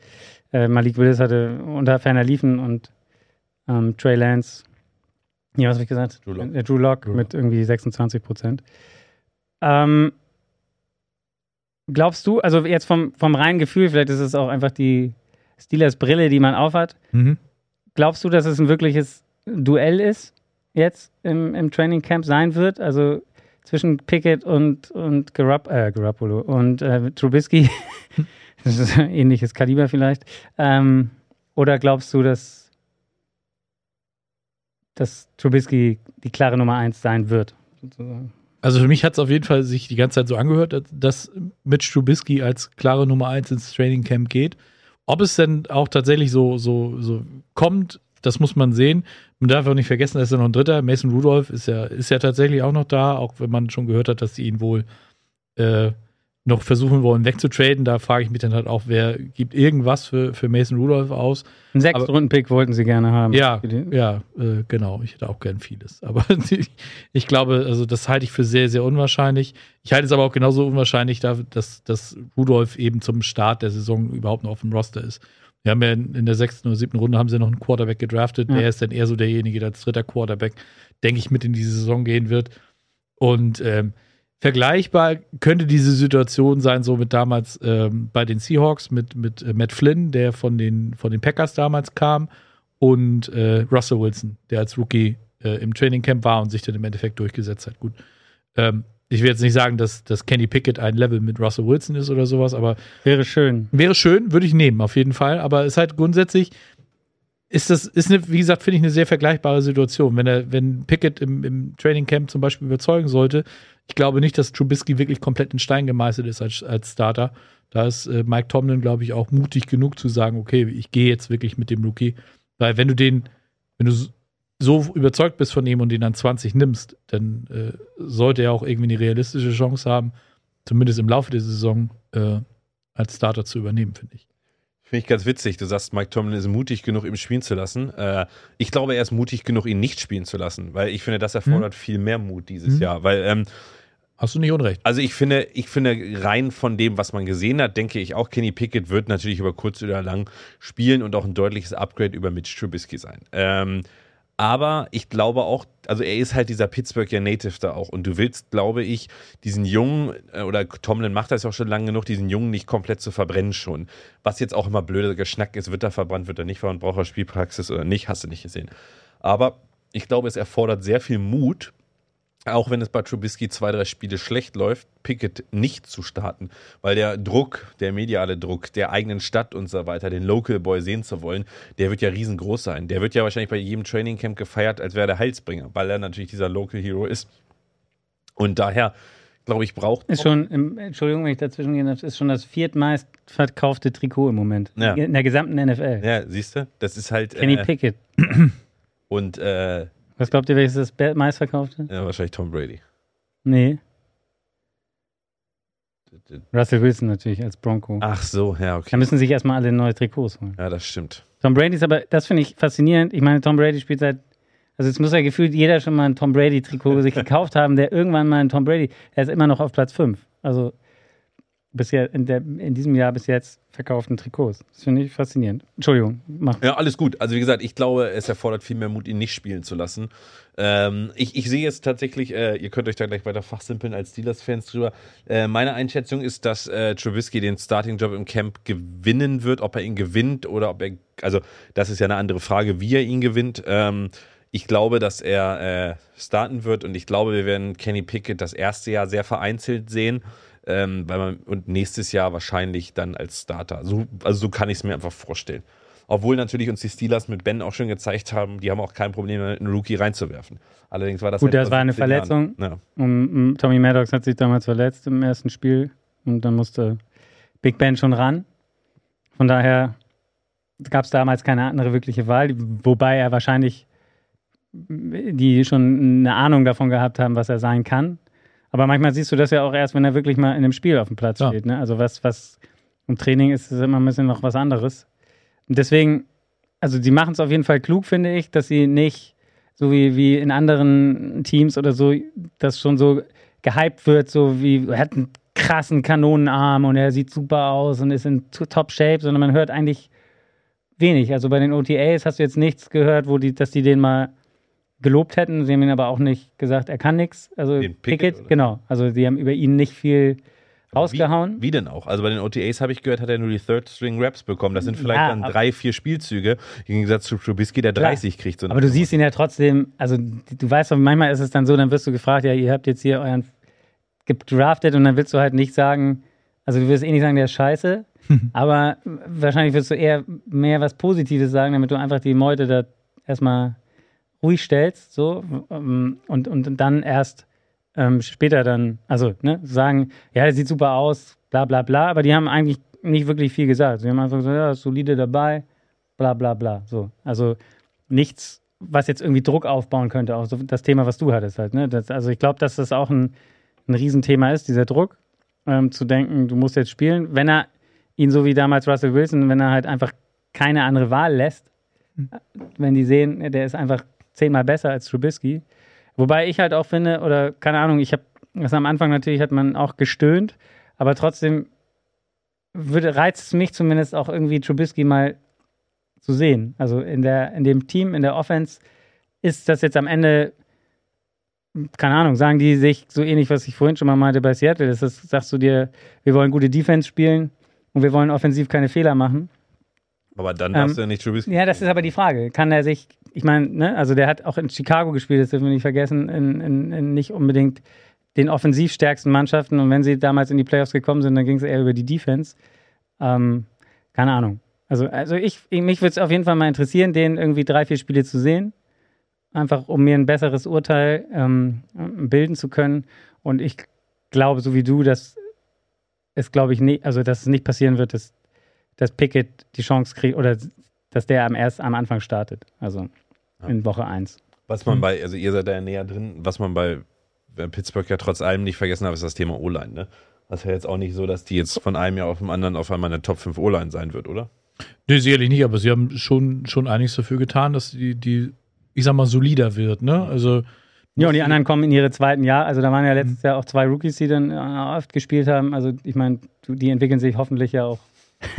Äh, Malik Willis hatte unter ferner Liefen und ähm, Trey Lance, ja, was habe ich gesagt? Drew Lock. Äh, Drew Lock Drew mit irgendwie 26 Prozent. Ähm, glaubst du, also jetzt vom, vom reinen Gefühl, vielleicht ist es auch einfach die Steelers Brille, die man aufhat, Mhm. Glaubst du, dass es ein wirkliches Duell ist jetzt im, im Training Camp sein wird? Also zwischen Pickett und, und Garup äh, Garoppolo und äh, Trubisky. (laughs) das ist ein ähnliches Kaliber vielleicht. Ähm, oder glaubst du, dass, dass Trubisky die klare Nummer eins sein wird? Sozusagen? Also für mich hat es auf jeden Fall sich die ganze Zeit so angehört, dass- Mitch Trubisky als klare Nummer eins ins Training Camp geht. Ob es denn auch tatsächlich so, so, so kommt, das muss man sehen. Man darf auch nicht vergessen, da ist ja noch ein dritter. Mason Rudolph ist ja, ist ja tatsächlich auch noch da, auch wenn man schon gehört hat, dass sie ihn wohl äh, noch versuchen wollen wegzutraden. Da frage ich mich dann halt auch, wer gibt irgendwas für, für Mason Rudolph aus? Einen Sechs-Runden-Pick wollten sie gerne haben. Ja, ja, äh, genau. Ich hätte auch gern vieles. Aber (laughs) ich, glaube, also das halte ich für sehr, sehr unwahrscheinlich. Ich halte es aber auch genauso unwahrscheinlich, da- dass, dass Rudolph eben zum Start der Saison überhaupt noch auf dem Roster ist. Wir haben ja in, in der sechsten oder siebten Runde haben sie noch einen Quarterback gedraftet. Ja. Der ist dann eher so derjenige, der als dritter Quarterback, denke ich, mit in diese Saison gehen wird. Und ähm, vergleichbar könnte diese Situation sein, so mit damals ähm, bei den Seahawks, mit, mit äh, Matt Flynn, der von den, von den Packers damals kam, und äh, Russell Wilson, der als Rookie äh, im Training Camp war und sich dann im Endeffekt durchgesetzt hat. Gut. Ähm, ich will jetzt nicht sagen, dass, dass Kenny Pickett ein Level mit Russell Wilson ist oder sowas, aber Wäre schön. Wäre schön, würde ich nehmen, auf jeden Fall. Aber es ist halt grundsätzlich, ist das, ist eine, wie gesagt, finde ich eine sehr vergleichbare Situation. Wenn er, wenn Pickett im, im Training Camp zum Beispiel überzeugen sollte, ich glaube nicht, dass Trubisky wirklich komplett in Stein gemeißelt ist als, als Starter. Da ist äh, Mike Tomlin, glaube ich, auch mutig genug zu sagen, okay, ich gehe jetzt wirklich mit dem Rookie. Weil wenn du den, wenn du so überzeugt bist von ihm und ihn an 20 nimmst, dann äh, sollte er auch irgendwie eine realistische Chance haben, zumindest im Laufe der Saison äh, als Starter zu übernehmen, finde ich. Finde ich ganz witzig. Du sagst, Mike Tomlin ist mutig genug, ihn spielen zu lassen. Äh, ich glaube, er ist mutig genug, ihn nicht spielen zu lassen, weil ich finde, das erfordert viel mehr Mut dieses Mhm. Jahr. Weil, ähm, Hast du nicht unrecht. also ich finde, ich finde, rein von dem, was man gesehen hat, denke ich auch, Kenny Pickett wird natürlich über kurz oder lang spielen und auch ein deutliches Upgrade über Mitch Trubisky sein. Ähm, aber ich glaube auch, also er ist halt dieser Pittsburgher Native da auch. Und du willst, glaube ich, diesen Jungen, äh, oder Tomlin macht das auch schon lange genug, diesen Jungen nicht komplett zu verbrennen schon. Was jetzt auch immer blöder Geschnack ist, wird er verbrannt, wird er nicht verbrannt, braucht er Spielpraxis oder nicht, hast du nicht gesehen. Aber ich glaube, es erfordert sehr viel Mut, auch wenn es bei Trubisky zwei, drei Spiele schlecht läuft, Pickett nicht zu starten, weil der Druck, der mediale Druck der eigenen Stadt und so weiter, den Local Boy sehen zu wollen, der wird ja riesengroß sein. Der wird ja wahrscheinlich bei jedem Training Camp gefeiert, als wäre der Heilsbringer, weil er natürlich dieser Local Hero ist. Und daher, glaube ich, braucht Ist schon, im, Entschuldigung, wenn ich dazwischen gehen darf, ist schon das viertmeist verkaufte Trikot im Moment. Ja. In der gesamten NFL. ja, siehst du, das ist halt Kenny äh, Pickett. und äh, Was glaubt ihr, welches das be- meistverkaufte? ja, wahrscheinlich Tom Brady. Nee. Russell Wilson natürlich als Bronco. Ach so, ja, Da okay. müssen sich erstmal alle neue Trikots holen. Ja, das stimmt. Tom Brady ist aber, das finde ich faszinierend. Ich meine, Tom Brady spielt seit, also es muss ja gefühlt jeder schon mal ein Tom Brady-Trikot sich (laughs) gekauft haben, der irgendwann mal ein Tom Brady, er ist immer noch auf Platz 5. Also bisher, in, der, in diesem Jahr bis jetzt verkauften Trikots. Das finde ich faszinierend. Entschuldigung, mach. Ja, alles gut. Also wie gesagt, ich glaube, es erfordert viel mehr Mut, ihn nicht spielen zu lassen. Ähm, ich, ich sehe jetzt tatsächlich, äh, ihr könnt euch da gleich weiter fachsimpeln als Steelers-Fans drüber. Äh, meine Einschätzung ist, dass äh, Trubisky den Starting-Job im Camp gewinnen wird. Ob er ihn gewinnt oder ob er, also das ist ja eine andere Frage, wie er ihn gewinnt. Ähm, ich glaube, dass er äh, starten wird und ich glaube, wir werden Kenny Pickett das erste Jahr sehr vereinzelt sehen. Ähm, weil man, und nächstes Jahr wahrscheinlich dann als Starter. So, also so kann ich es mir einfach vorstellen. Obwohl natürlich uns die Steelers mit Ben auch schon gezeigt haben, die haben auch kein Problem, einen Rookie reinzuwerfen. Allerdings war das Gut, halt das war eine 17 Jahren. Verletzung. Ja. Und, mm, Tommy Maddox hat sich damals verletzt im ersten Spiel und dann musste Big Ben schon ran. Von daher gab es damals keine andere wirkliche Wahl, wobei er wahrscheinlich die schon eine Ahnung davon gehabt haben, was er sein kann. Aber manchmal siehst du das ja auch erst, wenn er wirklich mal in einem Spiel auf dem Platz Ja. steht. Ne? Also was, was im Training ist, ist immer ein bisschen noch was anderes. Und deswegen, also sie machen es auf jeden Fall klug, finde ich, dass sie nicht so wie, wie in anderen Teams oder so, das schon so gehypt wird, so wie er hat einen krassen Kanonenarm und er sieht super aus und ist in to- top Shape, sondern man hört eigentlich wenig. Also bei den OTAs hast du jetzt nichts gehört, wo die, dass die den mal gelobt hätten. Sie haben ihn aber auch nicht gesagt, er kann nichts. Also Den Pickett, Pickett, genau. Also sie haben über ihn nicht viel rausgehauen. Wie, wie denn auch? Also bei den OTAs habe ich gehört, hat er nur die Third-String-Raps bekommen. Das sind vielleicht Ja, dann drei, vier Spielzüge, im Gegensatz zu Trubisky, der Klar. 30 kriegt. So Aber du siehst ihn ja trotzdem, also du weißt doch, manchmal ist es dann so, dann wirst du gefragt, ja, ihr habt jetzt hier euren gedraftet und dann willst du halt nicht sagen, also du wirst eh nicht sagen, der ist scheiße, (laughs) aber wahrscheinlich wirst du eher mehr was Positives sagen, damit du einfach die Meute da erstmal ruhig stellst, so, ähm, und, und dann erst ähm, später dann, also, ne, sagen, ja, der sieht super aus, bla bla bla, aber die haben eigentlich nicht wirklich viel gesagt. Sie haben einfach gesagt, ja, solide dabei, bla bla bla, so. Also nichts, was jetzt irgendwie Druck aufbauen könnte, auch so das Thema, was du hattest halt, ne, das, also ich glaube, dass das auch ein, ein Riesenthema ist, dieser Druck, ähm, zu denken, du musst jetzt spielen, wenn er ihn so wie damals Russell Wilson, wenn er halt einfach keine andere Wahl lässt, wenn die sehen, der ist einfach zehnmal besser als Trubisky. Wobei ich halt auch finde, oder keine Ahnung, ich habe das am Anfang natürlich hat man auch gestöhnt, aber trotzdem würde, reizt es mich zumindest auch irgendwie Trubisky mal zu sehen. Also in der, in dem Team, in der Offense ist das jetzt am Ende, keine Ahnung, sagen die sich so ähnlich, was ich vorhin schon mal meinte bei Seattle. Das ist, sagst du dir, wir wollen gute Defense spielen und wir wollen offensiv keine Fehler machen. Aber dann darfst Ähm, du ja nicht Trubisky. Ja, das ist aber die Frage. Kann er sich, ich meine, ne, also der hat auch in Chicago gespielt, das dürfen wir nicht vergessen, in, in, in nicht unbedingt den offensiv stärksten Mannschaften. Und wenn sie damals in die Playoffs gekommen sind, dann ging es eher über die Defense. Ähm, keine Ahnung. Also, also ich mich würde es auf jeden Fall mal interessieren, den irgendwie drei, vier Spiele zu sehen. Einfach um mir ein besseres Urteil ähm, bilden zu können. Und ich glaube, so wie du, dass es, glaube ich, nicht, also dass es nicht passieren wird, dass, dass Pickett die Chance kriegt oder dass der am erst am Anfang startet. Also in Woche 1. Was man bei, also ihr seid da ja näher drin, was man bei, bei Pittsburgh ja trotz allem nicht vergessen hat, ist das Thema O-Line, ne? Das ist ja jetzt auch nicht so, dass die jetzt von einem Jahr auf dem anderen auf einmal eine Top 5 O-Line sein wird, oder? Nee, sicherlich nicht, aber sie haben schon, schon einiges dafür getan, dass die, die, ich sag mal, solider wird, ne? Also, Ja, und die anderen kommen in ihre zweiten Jahr. Also da waren ja letztes Jahr auch zwei Rookies, die dann äh, oft gespielt haben. Also ich meine, die entwickeln sich hoffentlich ja auch (laughs)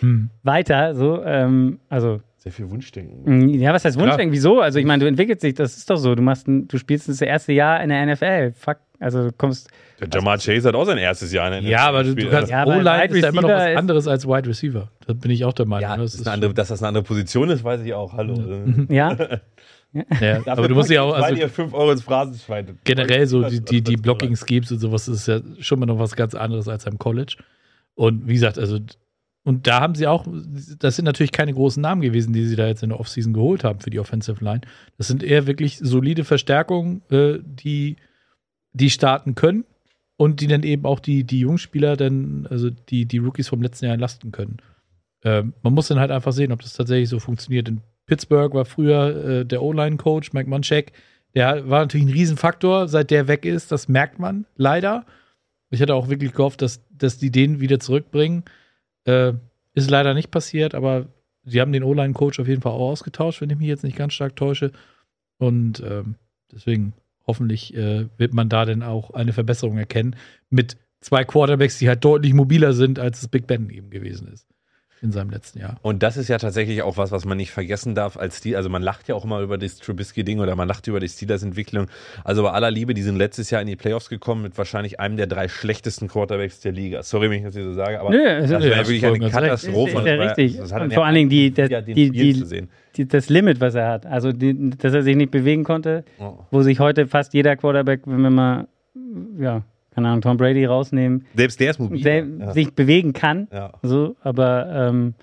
hm. weiter. So, ähm, also Sehr viel Wunschdenken. mh, ja, was heißt Klar. Wunschdenken? Wieso? Also ich meine, du entwickelst dich. Das ist doch so. Du machst, ein, du spielst das erste Jahr in der NFL. Fuck. Also du kommst. Der Jamal Chase hat auch sein erstes Jahr in der ja, aber du, du kannst, Ja, O-Line ist ja immer noch was anderes als Wide Receiver. Da bin ich auch der Meinung. Ja, ne? das ist eine andere, dass das eine andere Position ist, weiß ich auch. Hallo. Ja, ja, (laughs) aber du musst ja auch, Weil also ihr 5 Euro ins Phrasenschwein. generell so die, die, die Blocking-Schemes und sowas ist ja schon mal noch was ganz anderes als am College. Und wie gesagt, also, und da haben sie auch, das sind natürlich keine großen Namen gewesen, die sie da jetzt in der Offseason geholt haben für die Offensive Line. Das sind eher wirklich solide Verstärkungen, äh, die, die starten können und die dann eben auch die, die Jungspieler dann, also die, die Rookies vom letzten Jahr entlasten können. Ähm, man muss dann halt einfach sehen, ob das tatsächlich so funktioniert. In Pittsburgh war früher äh, der O-Line-Coach, Mike Munchak, der war natürlich ein Riesenfaktor, seit der weg ist, das merkt man leider. Ich hatte auch wirklich gehofft, dass, dass die den wieder zurückbringen. Äh, ist leider nicht passiert, aber sie haben den O-Line-Coach auf jeden Fall auch ausgetauscht, wenn ich mich jetzt nicht ganz stark täusche. Und ähm, deswegen hoffentlich äh, wird man da dann auch eine Verbesserung erkennen mit zwei Quarterbacks, die halt deutlich mobiler sind, als es Big Ben eben gewesen ist in seinem letzten Jahr. Und das ist ja tatsächlich auch was, was man nicht vergessen darf als die, also man lacht ja auch immer über das Trubisky-Ding oder man lacht über die Steelers-Entwicklung. Also bei aller Liebe, die sind letztes Jahr in die Playoffs gekommen mit wahrscheinlich einem der drei schlechtesten Quarterbacks der Liga. Sorry, wenn ich das hier so sage, aber Nö, es das ist- war ja wirklich eine. Katastrophe. Ist- ist ja richtig. das hat vor allen Dingen die- der- die- Spiel die- zu sehen. die, das Limit, was er hat. Also die, dass er sich nicht bewegen konnte, Oh. wo sich heute fast jeder Quarterback, wenn wir mal, ja, keine Ahnung, Tom Brady rausnehmen, Selbst der ist mobil. der ja. sich bewegen kann, Ja. so, aber ähm,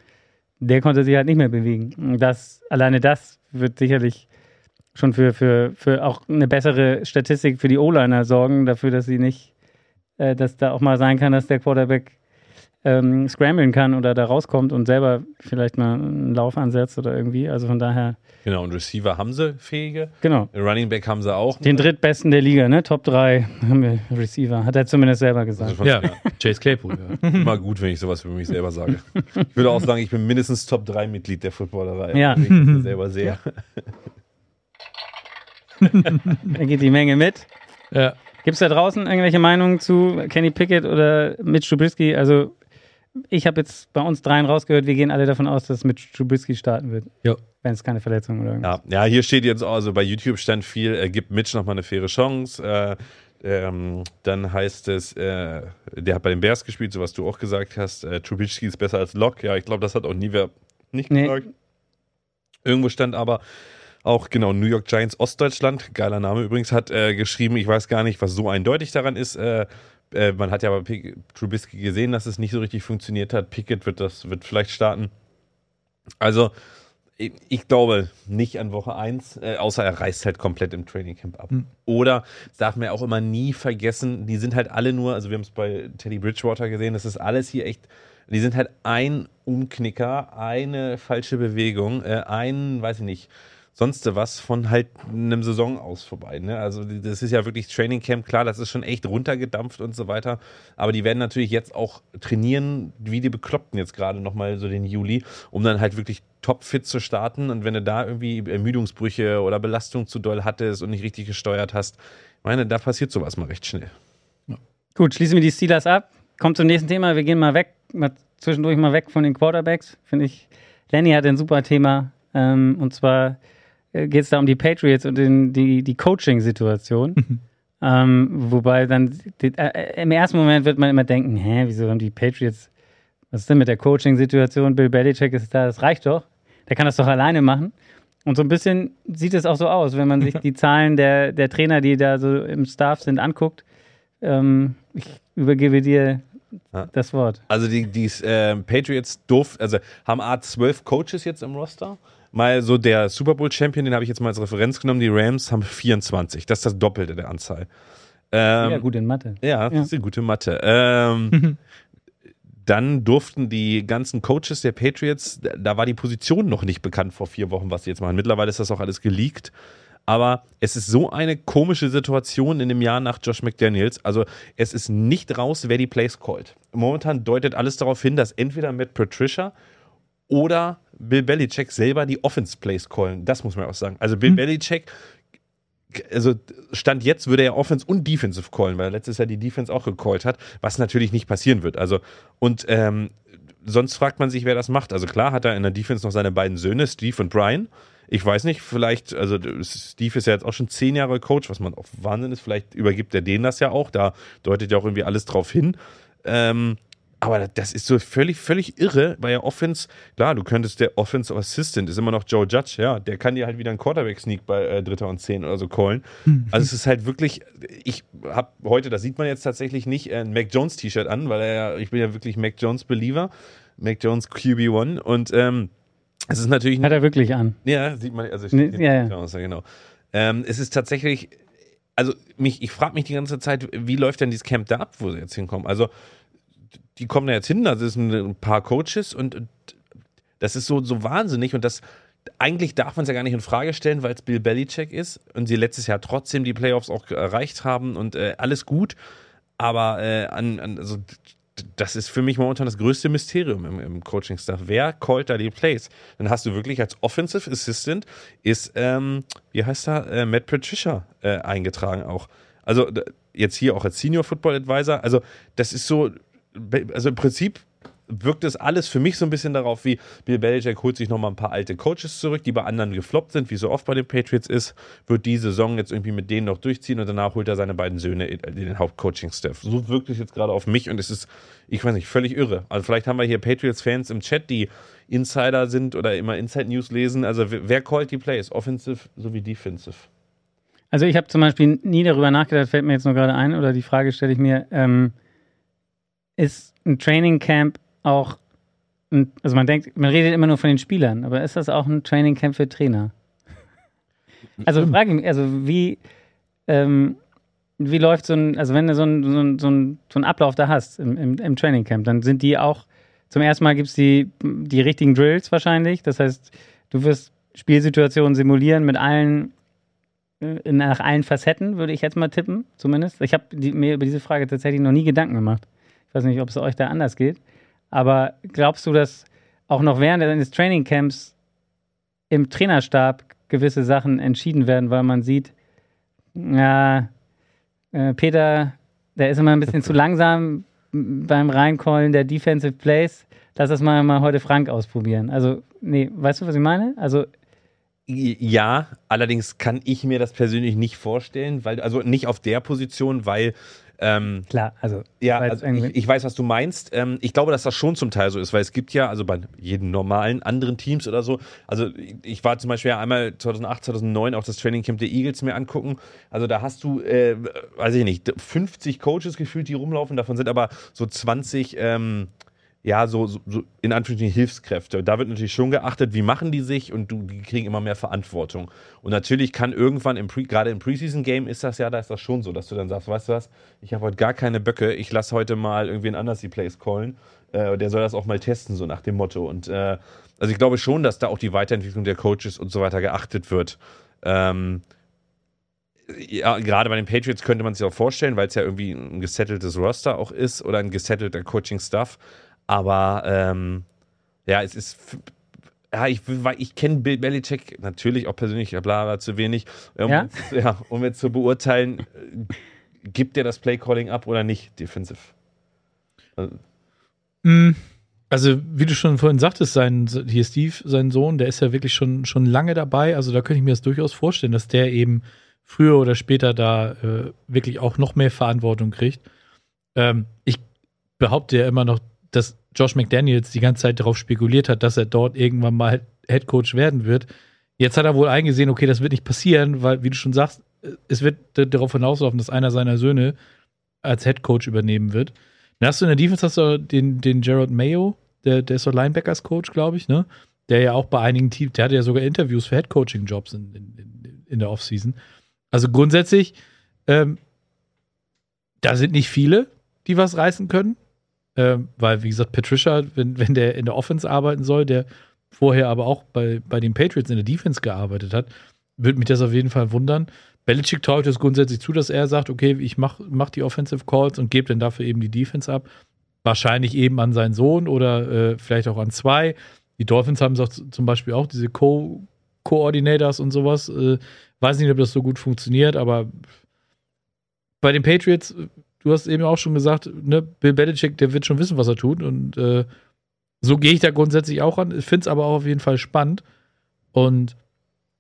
der konnte sich halt nicht mehr bewegen. Das, alleine das wird sicherlich schon für, für, für auch eine bessere Statistik für die O-Liner sorgen, dafür, dass sie nicht, äh, dass da auch mal sein kann, dass der Quarterback ähm, scramblen kann oder da rauskommt und selber vielleicht mal einen Lauf ansetzt oder irgendwie. Also von daher, Genau, und Receiver haben sie fähige. genau. Running Back haben sie auch. Den drittbesten der Liga, ne? Top 3 haben wir Receiver. Hat er zumindest selber Also gesagt. von- Ja, Chase Claypool. Ja. (laughs) Immer gut, wenn ich sowas über mich selber sage. Ich würde auch sagen, ich bin mindestens Top 3 Mitglied der Footballerei. Ja. Wenn ich selber sehe. (laughs) Da geht die Menge mit. ja. Gibt es da draußen irgendwelche Meinungen zu Kenny Pickett oder Mitch Trubisky? Also ich habe jetzt bei uns dreien rausgehört, wir gehen alle davon aus, dass Mitch Trubisky starten wird. Ja. Wenn es keine Verletzung oder irgendwas. Ja, ja, hier steht jetzt auch, also bei YouTube stand viel, äh, gibt Mitch nochmal eine faire Chance. Äh, ähm, dann heißt es, äh, der hat bei den Bears gespielt, so was du auch gesagt hast. Äh, Trubisky ist besser als Lock. Ja, ich glaube, das hat auch nie wer nicht Nee. gesagt. Irgendwo stand aber auch, genau, New York Giants Ostdeutschland, geiler Name übrigens, hat äh, geschrieben, ich weiß gar nicht, was so eindeutig daran ist. Äh, äh, man hat ja bei Pick Trubisky gesehen, dass es nicht so richtig funktioniert hat. Pickett wird das, wird vielleicht starten. Also, ich, ich glaube nicht an Woche 1, äh, außer er reißt halt komplett im Trainingcamp ab. Oder, das darf man ja auch immer nie vergessen, die sind halt alle nur, also wir haben es bei Teddy Bridgewater gesehen, das ist alles hier echt, die sind halt ein Umknicker, eine falsche Bewegung, äh, ein, weiß ich nicht, sonst was von halt einem Saison aus vorbei. Ne? Also das ist ja wirklich Training Camp, klar, das ist schon echt runtergedampft und so weiter. Aber die werden natürlich jetzt auch trainieren, wie die Bekloppten jetzt gerade nochmal so den Juli, um dann halt wirklich topfit zu starten. Und wenn du da irgendwie Ermüdungsbrüche oder Belastung zu doll hattest und nicht richtig gesteuert hast, meine, da passiert sowas mal recht schnell. Gut, schließen wir die Steelers ab. Kommt zum nächsten Thema. Wir gehen mal weg, mal zwischendurch mal weg von den Quarterbacks. Finde ich, Lenny hat ein super Thema. Ähm, und zwar geht es da um die Patriots und den, die, die Coaching-Situation. ähm, wobei dann die, äh, im ersten Moment wird man immer denken, hä, wieso haben die Patriots, was ist denn mit der Coaching-Situation? Bill Belichick ist da, das reicht doch. Der kann das doch alleine machen. Und so ein bisschen sieht es auch so aus, wenn man sich die (laughs) Zahlen der, der Trainer, die da so im Staff sind, anguckt. Ähm, ich übergebe dir Ja. das Wort. Also die, die äh, Patriots durften, also haben A 12 Coaches jetzt im Roster. Mal so der Super Bowl Champion, den habe ich jetzt mal als Referenz genommen. Die Rams haben 24. Das ist das Doppelte der Anzahl. Ähm, ja, gut in Mathe. Ja, das ist eine gute Mathe. Ähm, (laughs) dann durften die ganzen Coaches der Patriots, da war die Position noch nicht bekannt vor vier Wochen, was sie jetzt machen. Mittlerweile ist das auch alles geleakt. Aber es ist so eine komische Situation in dem Jahr nach Josh McDaniels. Also es ist nicht raus, wer die Plays callt. Momentan deutet alles darauf hin, dass entweder Matt Patricia oder Bill Belichick selber die Offense-Plays callen. Das muss man auch sagen. Also Bill Belichick also Stand jetzt würde er Offense und Defensive callen, weil er letztes Jahr die Defense auch gecallt hat, was natürlich nicht passieren wird. Also, und ähm, sonst fragt man sich, wer das macht. Also klar hat er in der Defense noch seine beiden Söhne, Steve und Brian. Ich weiß nicht, vielleicht, also Steve ist ja jetzt auch schon zehn Jahre Coach, was man auch Wahnsinn ist. Vielleicht übergibt er denen das ja auch. Da deutet ja auch irgendwie alles drauf hin. Ähm, aber das ist so völlig, völlig irre bei der Offense. Klar, du könntest der Offensive Assistant, ist immer noch Joe Judge, ja, der kann dir halt wieder einen Quarterback-Sneak bei äh, Dritter und Zehn oder so callen. Also es ist halt wirklich, ich habe heute, das sieht man jetzt tatsächlich nicht, äh, ein Mac Jones T-Shirt an, weil er ja, ich bin ja wirklich Mac Jones Believer, Mac Jones QB1 und ähm, es ist natürlich Hat er wirklich an. ja, sieht man, also Nee, steht ja, ja. genau, aus, ja, genau. Ähm, es ist tatsächlich, also mich, ich frage mich die ganze Zeit, wie läuft denn dieses Camp da ab, wo sie jetzt hinkommen? Also die kommen da jetzt hin, also es sind ein paar Coaches und, das ist so, so wahnsinnig und das eigentlich darf man es ja gar nicht in Frage stellen, weil es Bill Belichick ist und sie letztes Jahr trotzdem die Playoffs auch erreicht haben und äh, alles gut, aber äh, an, an also das ist für mich momentan das größte Mysterium im, im Coaching-Staff. Wer callt da die Plays? Dann hast du wirklich als Offensive Assistant ist, ähm, wie heißt er, äh, Matt Patricia äh, eingetragen auch. Also jetzt hier auch als Senior Football Advisor. Also das ist so, also im Prinzip wirkt es alles für mich so ein bisschen darauf, wie Bill Belichick holt sich nochmal ein paar alte Coaches zurück, die bei anderen gefloppt sind, wie so oft bei den Patriots ist, wird die Saison jetzt irgendwie mit denen noch durchziehen und danach holt er seine beiden Söhne in in den Hauptcoaching-Staff. So wirkt es jetzt gerade auf mich und es ist, ich weiß nicht, völlig irre. Also vielleicht haben wir hier Patriots-Fans im Chat, die Insider sind oder immer Inside-News lesen. Also wer callt die Plays? Offensive sowie Defensive? Also ich habe zum Beispiel nie darüber nachgedacht, fällt mir jetzt nur gerade ein, oder die Frage stelle ich mir, ähm, ist ein Training Camp auch, ein, also man denkt, man redet immer nur von den Spielern, aber ist das auch ein Training Camp für Trainer? (laughs) Also frage ich mich, also wie, ähm, wie läuft so ein, also wenn du so ein, so so ein, so ein Ablauf da hast im, im, im Training Camp, dann sind die auch, zum ersten Mal gibt es die, die richtigen Drills wahrscheinlich, das heißt, du wirst Spielsituationen simulieren mit allen äh, nach allen Facetten, würde ich jetzt mal tippen, zumindest. Ich habe mir über diese Frage tatsächlich noch nie Gedanken gemacht. Ich weiß nicht, ob es euch da anders geht. Aber glaubst du, dass auch noch während eines Trainingcamps im Trainerstab gewisse Sachen entschieden werden, weil man sieht, ja, äh, Peter, der ist immer ein bisschen (laughs) zu langsam beim Reinkollen der Defensive Plays. Lass das mal, mal heute Frank ausprobieren. Also, nee, weißt du, was ich meine? Also, Ja, allerdings kann ich mir das persönlich nicht vorstellen, weil, also nicht auf der Position, weil ähm, klar, also. Ja, also ich, ich weiß, was du meinst. Ähm, ich glaube, dass das schon zum Teil so ist, weil es gibt ja, also bei jedem normalen anderen Teams oder so, also ich- ich war zum Beispiel ja einmal 2008, 2009 auch das Training Camp der Eagles mir angucken. Also da hast du, äh, weiß ich nicht, 50 Coaches gefühlt, die rumlaufen, davon sind aber so 20, ähm, ja, so, so, so in Anführungsstrichen Hilfskräfte. Da wird natürlich schon geachtet, wie machen die sich und du, die kriegen immer mehr Verantwortung. Und natürlich kann irgendwann, im Pre, gerade im Preseason-Game ist das ja, da ist das schon so, dass du dann sagst, weißt du was, ich habe heute gar keine Böcke, ich lasse heute mal irgendwen anders die Plays callen. Äh, der soll das auch mal testen, so nach dem Motto. Und äh, also ich glaube schon, dass da auch die Weiterentwicklung der Coaches und so weiter geachtet wird. Ähm, ja, gerade bei den Patriots könnte man sich auch vorstellen, weil es ja irgendwie ein gesetteltes Roster auch ist oder ein gesettelter Coaching-Stuff. Aber ähm, ja, es ist. Ja, ich, ich kenne Bill Belichick natürlich auch persönlich, bla, bla, zu wenig. Um, Ja? (laughs) ja, um jetzt zu beurteilen, äh, gibt der das Play-Calling ab oder nicht, defensive? Also, Mm, Also, wie du schon vorhin sagtest, sein, hier Steve, sein Sohn, der ist ja wirklich schon, schon lange dabei. Also, da könnte ich mir das durchaus vorstellen, dass der eben früher oder später da äh, wirklich auch noch mehr Verantwortung kriegt. Ähm, ich behaupte ja immer noch, dass Josh McDaniels die ganze Zeit darauf spekuliert hat, dass er dort irgendwann mal Head Coach werden wird. Jetzt hat er wohl eingesehen, okay, das wird nicht passieren, weil, wie du schon sagst, es wird darauf hinauslaufen, dass einer seiner Söhne als Head Coach übernehmen wird. Dann hast du in der Defense hast du den, den Gerald Mayo, der, der ist so Linebackers-Coach, glaube ich, ne? Der ja auch bei einigen Teams, der hatte ja sogar Interviews für Head-Coaching-Jobs in, in, in, in der Offseason. Also grundsätzlich, ähm, da sind nicht viele, die was reißen können. Ähm, weil, wie gesagt, Patricia, wenn, wenn der in der Offense arbeiten soll, der vorher aber auch bei, bei den Patriots in der Defense gearbeitet hat, würde mich das auf jeden Fall wundern. Belichick traut es grundsätzlich zu, dass er sagt, okay, ich mach, mach die Offensive Calls und gebe dann dafür eben die Defense ab. Wahrscheinlich eben an seinen Sohn oder äh, vielleicht auch an zwei. Die Dolphins haben auch zum Beispiel auch diese Co- Coordinators und sowas. Äh, weiß nicht, ob das so gut funktioniert, aber bei den Patriots, äh, du hast eben auch schon gesagt, ne, Bill Belichick, der wird schon wissen, was er tut. Und äh, so gehe ich da grundsätzlich auch an. Ich finde es aber auch auf jeden Fall spannend. Und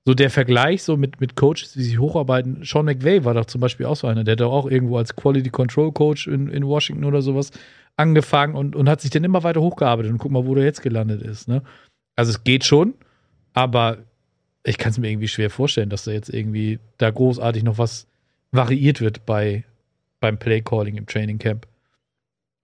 so der Vergleich so mit, mit Coaches, wie sie hocharbeiten, Sean McVay war doch zum Beispiel auch so einer, der hat doch auch irgendwo als Quality Control Coach in, in Washington oder sowas angefangen und, und hat sich dann immer weiter hochgearbeitet und guck mal, wo der jetzt gelandet ist. Ne? Also es geht schon, aber ich kann es mir irgendwie schwer vorstellen, dass da jetzt irgendwie da großartig noch was variiert wird bei, beim Play Calling im Training Camp.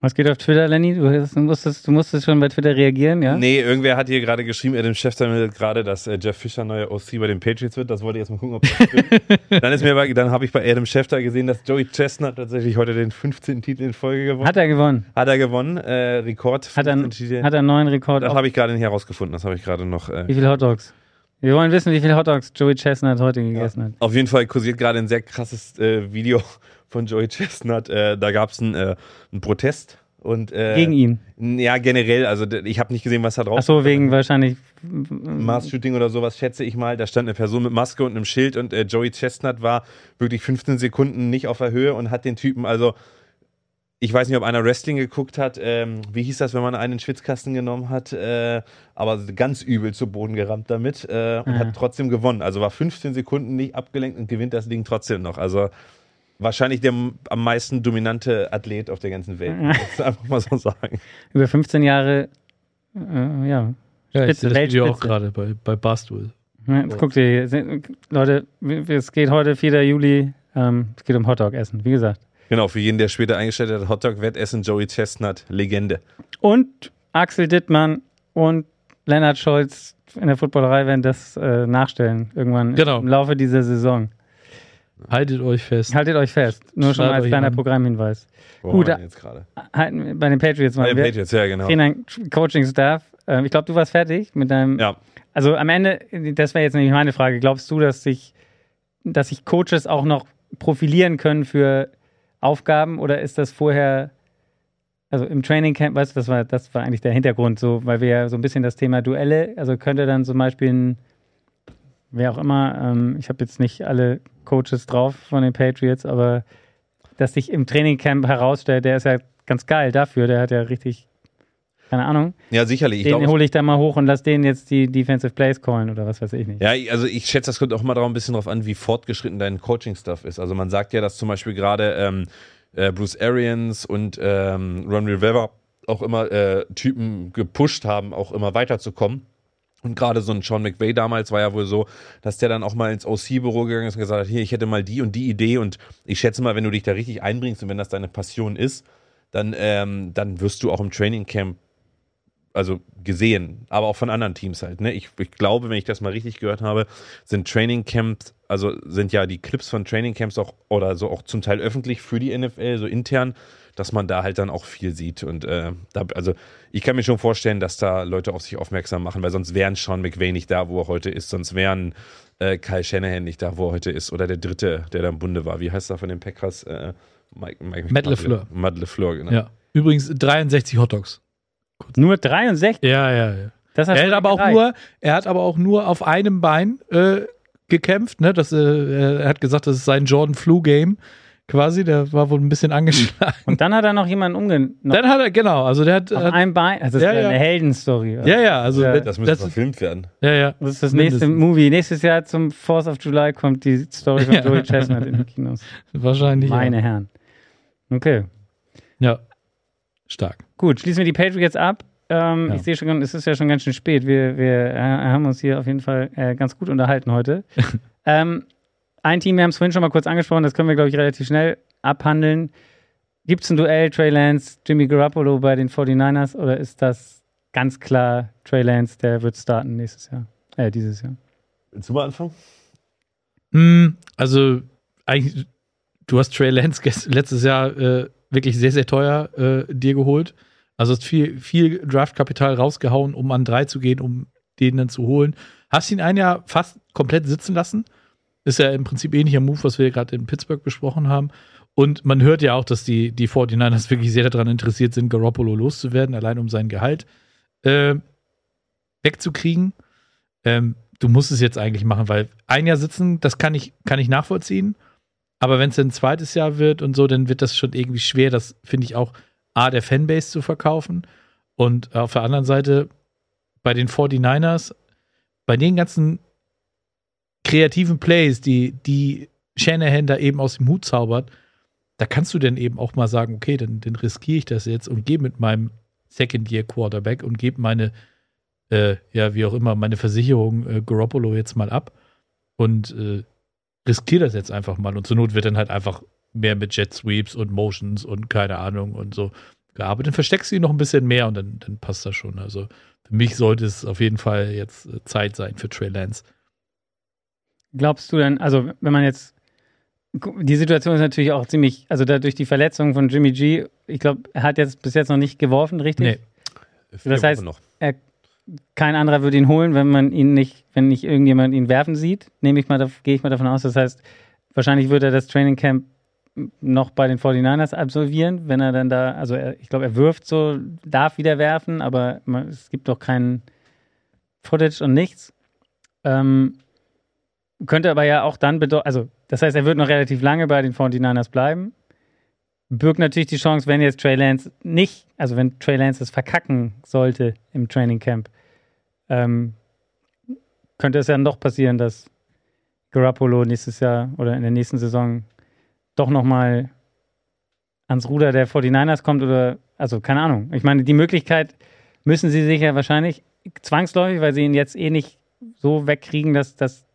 Was geht auf Twitter, Lenny? Du, musstest, du musstest schon bei Twitter reagieren, ja? Nee, irgendwer hat hier gerade geschrieben, Adam Schefter meldet gerade, dass äh, Jeff Fischer neuer OC bei den Patriots wird. Das wollte ich jetzt mal gucken, ob das stimmt. (laughs) dann ist mir bei, dann habe ich bei Adam Schefter gesehen, dass Joey Chestnut tatsächlich heute den 15. Titel in Folge gewonnen Hat er gewonnen. Hat er gewonnen, äh, Rekord. Hat er, 15 Titel. hat er einen neuen Rekord. das habe ich gerade nicht herausgefunden. Das habe ich gerade noch. Äh, Wie viele Hotdogs? Wir wollen wissen, wie viele Hotdogs Joey Chestnut heute gegessen hat. Auf jeden Fall kursiert gerade ein sehr krasses äh, Video von Joey Chestnut. Äh, da gab es einen, äh, einen Protest und äh, Gegen ihn. Ja, generell. Also ich habe nicht gesehen, was da drauf. Ach so, wegen wahrscheinlich. Mass-Shooting oder sowas, schätze ich mal. Da stand eine Person mit Maske und einem Schild und äh, Joey Chestnut war wirklich 15 Sekunden nicht auf der Höhe und hat den Typen, also ich weiß nicht, ob einer Wrestling geguckt hat. Ähm, wie hieß das, wenn man einen Schwitzkasten genommen hat? Äh, aber ganz übel zu Boden gerammt damit äh, und Ah. hat trotzdem gewonnen. Also war 15 Sekunden nicht abgelenkt und gewinnt das Ding trotzdem noch. Also wahrscheinlich der am meisten dominante Athlet auf der ganzen Welt. Muss ich (laughs) einfach mal so sagen. Über 15 Jahre. Äh, ja. Ja, ich Spitze, sehe das Video auch gerade bei, bei Barstool. Ja, Jetzt guckt ihr, hier. Leute, es geht heute 4. Juli. Ähm, es geht um Hotdog essen, wie gesagt. Genau, für jeden, der später eingestellt hat, Hotdog-Wettessen, Joey Chestnut, Legende. Und Axel Dittmann und Lennart Scholz in der Footballerei werden das äh, nachstellen. Irgendwann Genau. im Laufe dieser Saison. Haltet euch fest. Haltet euch fest. Nur schon Schreibt mal als kleiner an. Programmhinweis. Wo Gut, jetzt gerade? Halten, bei den Patriots Bei mal. den Wir Patriots, ja, genau. Trainer, Coaching-Staff. Ähm, ich glaube, du warst fertig mit deinem. Ja, Also am Ende, das wäre jetzt nämlich meine Frage. Glaubst du, dass sich, dass sich Coaches auch noch profilieren können für Aufgaben oder ist das vorher, also im Training Camp, weißt du, das war, das war eigentlich der Hintergrund, so, weil wir ja so ein bisschen das Thema Duelle, also könnte dann zum Beispiel ein, wer auch immer, ähm, ich habe jetzt nicht alle Coaches drauf von den Patriots, aber das sich im Trainingcamp herausstellt, der ist ja ganz geil dafür. Der hat ja richtig, keine Ahnung. Ja, sicherlich. Ich den hole ich da mal hoch und lass den jetzt die Defensive Plays callen oder was weiß ich nicht. Ja, also ich schätze, das kommt auch mal drauf ein bisschen drauf an, wie fortgeschritten dein Coaching-Stuff ist. Also man sagt ja, dass zum Beispiel gerade ähm, äh, Bruce Arians und ähm, Ron Rivera auch immer äh, Typen gepusht haben, auch immer weiterzukommen. Und gerade so ein Sean McVay damals war ja wohl so, dass der dann auch mal ins OC-Büro gegangen ist und gesagt hat, hier, ich hätte mal die und die Idee und ich schätze mal, wenn du dich da richtig einbringst und wenn das deine Passion ist, dann, ähm, dann wirst du auch im Training Camp also gesehen, aber auch von anderen Teams halt. Ne? Ich, ich glaube, wenn ich das mal richtig gehört habe, sind Training Camps, also sind ja die Clips von Training Camps auch oder so auch zum Teil öffentlich für die NFL, so intern, dass man da halt dann auch viel sieht. Und äh, da, also ich kann mir schon vorstellen, dass da Leute auf sich aufmerksam machen, weil sonst wären Sean McVay nicht da, wo er heute ist, sonst wären äh, Kyle Shanahan nicht da, wo er heute ist, oder der dritte, der da im Bunde war. Wie heißt er von den Packers? Äh, Mike, Mike, Matt LaFleur. Matt LeFleur, genau. Ja. Übrigens 63 Hotdogs. Nur 63? Ja, ja, ja. Das hat Er hat aber auch nur, er hat aber auch nur auf einem Bein äh, gekämpft. Ne? Das, äh, er hat gesagt, das ist sein Jordan Flu Game quasi. Der war wohl ein bisschen angeschlagen. Und dann hat er noch jemanden umgenommen. Dann hat er genau, also der hat, Auf hat einem Bein. Also das Ja, ist ja, eine Heldenstory. ja, ja, also Ja. Das müsste das, verfilmt werden. ja, ja. Das ist das nächste Mindestens. Movie. Nächstes Jahr zum 4th of July kommt die Story von Ja. Joey Chestnut in die Kinos. Wahrscheinlich. Meine ja. Herren. Okay. Ja. Stark. Gut, schließen wir die Patriots ab. Ähm, Ja. Ich sehe schon, es ist ja schon ganz schön spät. Wir, wir äh, haben uns hier auf jeden Fall äh, ganz gut unterhalten heute. (laughs) ähm, ein Team, wir haben es vorhin schon mal kurz angesprochen, das können wir, glaube ich, relativ schnell abhandeln. Gibt es ein Duell Trey Lance, Jimmy Garoppolo bei den 49ers oder ist das ganz klar Trey Lance, der wird starten nächstes Jahr? Äh, dieses Jahr. Willst du mal anfangen? Hm, also eigentlich, du hast Trey Lance (laughs) letztes Jahr äh, wirklich sehr, sehr teuer äh, dir geholt. Also hast viel, viel Draftkapital rausgehauen, um an drei zu gehen, um den dann zu holen. Hast ihn ein Jahr fast komplett sitzen lassen. Ist ja im Prinzip ähnlicher Move, was wir gerade in Pittsburgh besprochen haben. Und man hört ja auch, dass die, die 49ers wirklich sehr daran interessiert sind, Garoppolo loszuwerden, allein um sein Gehalt äh, wegzukriegen. Ähm, du musst es jetzt eigentlich machen, weil ein Jahr sitzen, das kann ich, kann ich nachvollziehen. Aber wenn es ein zweites Jahr wird und so, dann wird das schon irgendwie schwer, das finde ich auch A, der Fanbase zu verkaufen. Und auf der anderen Seite bei den 49ers, bei den ganzen kreativen Plays, die, die Shanahan da eben aus dem Hut zaubert, da kannst du dann eben auch mal sagen, okay, dann, dann riskiere ich das jetzt und gehe mit meinem Second-Year-Quarterback und gebe meine, äh, ja, wie auch immer, meine Versicherung äh, Garoppolo jetzt mal ab und äh, riskiere das jetzt einfach mal. Und zur Not wird dann halt einfach mehr mit Jet Sweeps und Motions und keine Ahnung und so gearbeitet. Dann versteckst du ihn noch ein bisschen mehr und dann, dann passt das schon. Also für mich sollte es auf jeden Fall jetzt äh, Zeit sein für Trey Lance. Glaubst du denn, also wenn man jetzt, die Situation ist natürlich auch ziemlich, also dadurch die Verletzung von Jimmy G, ich glaube, er hat jetzt bis jetzt noch nicht geworfen, richtig? Nee. Vier Das heißt- noch. Kein anderer würde ihn holen, wenn man ihn nicht, wenn nicht irgendjemand ihn werfen sieht, nehme ich mal, gehe ich mal davon aus. Das heißt, wahrscheinlich würde er das Training Camp noch bei den 49ers absolvieren, wenn er dann da, also er, ich glaube, er wirft so, darf wieder werfen, aber man, es gibt doch keinen Footage und nichts. Ähm, könnte aber ja auch dann bedeuten, also das heißt, er wird noch relativ lange bei den 49ers bleiben. Birgt natürlich die Chance, wenn jetzt Trey Lance nicht, also wenn Trey Lance es verkacken sollte im Training Camp, ähm, könnte es ja dann doch passieren, dass Garoppolo nächstes Jahr oder in der nächsten Saison doch nochmal ans Ruder der 49ers kommt oder, also keine Ahnung. Ich meine, die Möglichkeit müssen sie sich ja wahrscheinlich zwangsläufig, weil sie ihn jetzt eh nicht so wegkriegen, dass das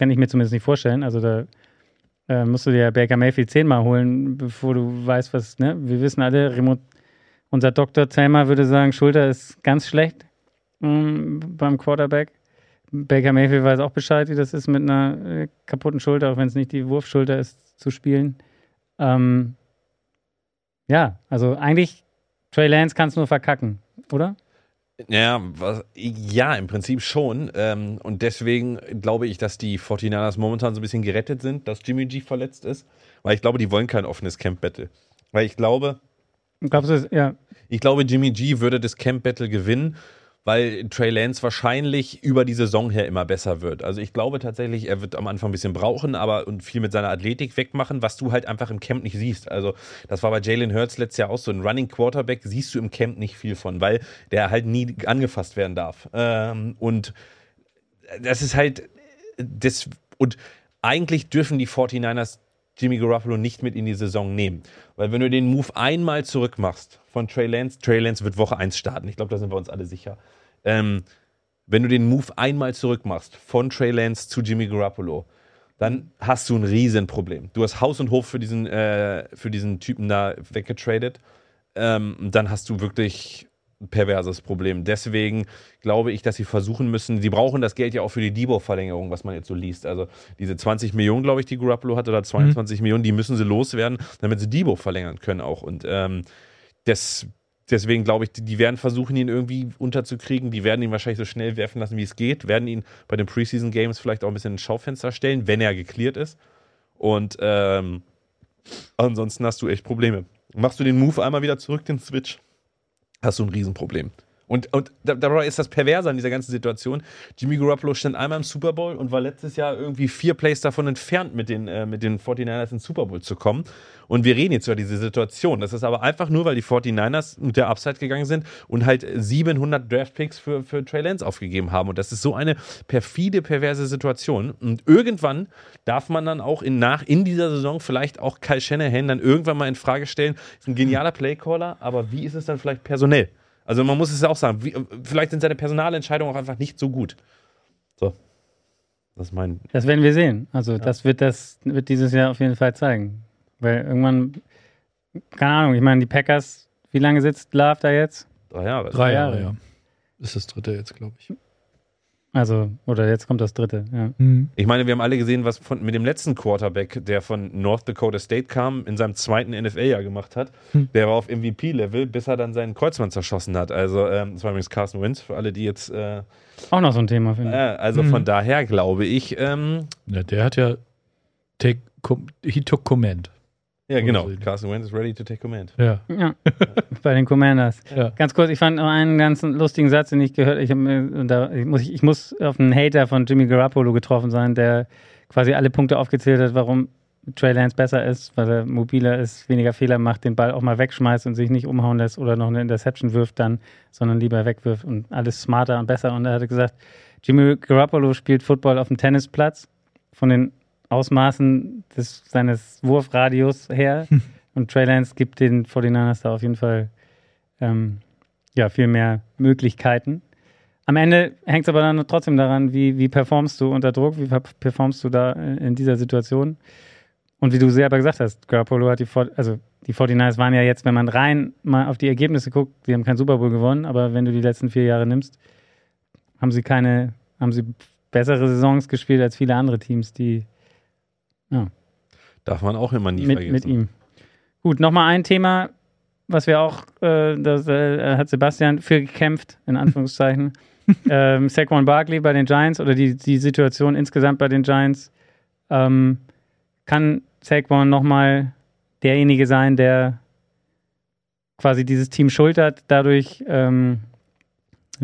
kann ich mir zumindest nicht vorstellen. Also da äh, musst du dir Baker Mayfield zehnmal holen, bevor du weißt, was, ne? Wir wissen alle, Remo, unser Dr. Zelmer würde sagen, Schulter ist ganz schlecht mm, beim Quarterback. Baker Mayfield weiß auch Bescheid, wie das ist, mit einer äh, kaputten Schulter, auch wenn es nicht die Wurfschulter ist, zu spielen. Ähm, ja, also eigentlich Trey Lance kann es nur verkacken, oder? Ja, was, ja, im Prinzip schon. Ähm, und deswegen glaube ich, dass die 49ers momentan so ein bisschen gerettet sind, dass Jimmy G verletzt ist. Weil ich glaube, die wollen kein offenes Camp-Battle. Weil ich glaube, Glaubst du, ja, ich glaube, Jimmy G würde das Camp-Battle gewinnen. Weil Trey Lance wahrscheinlich über die Saison her immer besser wird. Also ich glaube tatsächlich, er wird am Anfang ein bisschen brauchen, aber und viel mit seiner Athletik wegmachen, was du halt einfach im Camp nicht siehst. Also das war bei Jalen Hurts letztes Jahr auch so. Ein Running Quarterback siehst du im Camp nicht viel von, weil der halt nie angefasst werden darf. Ähm, und das ist halt das und eigentlich dürfen die 49ers Jimmy Garoppolo nicht mit in die Saison nehmen. Weil wenn du den Move einmal zurück machst von Trey Lance, Trey Lance wird Woche 1 starten. Ich glaube, da sind wir uns alle sicher. Ähm, wenn du den Move einmal zurück machst von Trey Lance zu Jimmy Garoppolo, dann hast du ein Riesenproblem. Du hast Haus und Hof für diesen, äh, für diesen Typen da weggetradet. Ähm, dann hast du wirklich perverses Problem. Deswegen glaube ich, dass sie versuchen müssen, sie brauchen das Geld ja auch für die Debo-Verlängerung, was man jetzt so liest. Also diese 20 Millionen, glaube ich, die Garoppolo hat, oder 22 mhm. Millionen, die müssen sie loswerden, damit sie Debo verlängern können auch. Und ähm, das, deswegen glaube ich, die werden versuchen, ihn irgendwie unterzukriegen. Die werden ihn wahrscheinlich so schnell werfen lassen, wie es geht. Werden ihn bei den Preseason Games vielleicht auch ein bisschen ins Schaufenster stellen, wenn er geklärt ist. Und ähm, ansonsten hast du echt Probleme. Machst du den Move einmal wieder zurück, den Switch, hast du ein Riesenproblem. Und, und dabei ist das Perverse an dieser ganzen Situation. Jimmy Garoppolo stand einmal im Super Bowl und war letztes Jahr irgendwie vier Plays davon entfernt, mit den, äh, mit den 49ers ins Super Bowl zu kommen. Und wir reden jetzt über diese Situation. Das ist aber einfach nur, weil die 49ers mit der Upside gegangen sind und halt 700 Draftpicks für, für Trey Lance aufgegeben haben. Und das ist so eine perfide, perverse Situation. Und irgendwann darf man dann auch in, nach, in dieser Saison vielleicht auch Kyle Shanahan dann irgendwann mal in Frage stellen. Ist ein genialer Playcaller, aber wie ist es dann vielleicht personell? Also man muss es ja auch sagen, wie, vielleicht sind seine Personalentscheidungen auch einfach nicht so gut. So. Das ist mein. Das werden wir sehen. Also ja. das wird das wird dieses Jahr auf jeden Fall zeigen. Weil irgendwann, keine Ahnung, ich meine, die Packers, wie lange sitzt Love da jetzt? Drei Jahre. Drei Jahre, ja. Ist das dritte jetzt, glaube ich. Also, oder jetzt kommt das dritte, ja. Mhm. Ich meine, wir haben alle gesehen, was von, mit dem letzten Quarterback, der von North Dakota State kam, in seinem zweiten NFL-Jahr gemacht hat. Mhm. Der war auf MVP-Level, bis er dann seinen Kreuzmann zerschossen hat. Also, ähm, das war übrigens Carson Wentz, für alle, die jetzt. Äh, Auch noch so ein Thema, finde ich. Äh, also, mhm. von daher glaube ich. Ähm, ja, der hat ja. Take, he took command. Ja, genau. Carson Wentz is ready to take command. Ja. ja. (laughs) Bei den Commanders. Ja. Ganz kurz, ich fand noch einen ganz lustigen Satz, den ich gehört ich, da, ich, muss, ich muss auf einen Hater von Jimmy Garoppolo getroffen sein, der quasi alle Punkte aufgezählt hat, warum Trey Lance besser ist, weil er mobiler ist, weniger Fehler macht, den Ball auch mal wegschmeißt und sich nicht umhauen lässt oder noch eine Interception wirft dann, sondern lieber wegwirft und alles smarter und besser. Und er hatte gesagt, Jimmy Garoppolo spielt Football auf dem Tennisplatz. Von den Ausmaßen des, seines Wurfradius her. (laughs) Und Trey Lance gibt den 49ers da auf jeden Fall ähm, ja, viel mehr Möglichkeiten. Am Ende hängt es aber dann trotzdem daran, wie, wie performst du unter Druck, wie performst du da in dieser Situation. Und wie du selber gesagt hast, Garoppolo hat die, also die 49ers waren ja jetzt, wenn man rein mal auf die Ergebnisse guckt, die haben keinen Super Bowl gewonnen, aber wenn du die letzten vier Jahre nimmst, haben sie keine, haben sie bessere Saisons gespielt als viele andere Teams, die ja. Darf man auch immer nie mit, vergessen. Mit ihm. Gut, nochmal ein Thema, was wir auch, äh, das äh, hat Sebastian für gekämpft, in Anführungszeichen. (laughs) ähm, Saquon Barkley bei den Giants oder die, die Situation insgesamt bei den Giants. Ähm, kann Saquon nochmal derjenige sein, der quasi dieses Team schultert, dadurch ähm,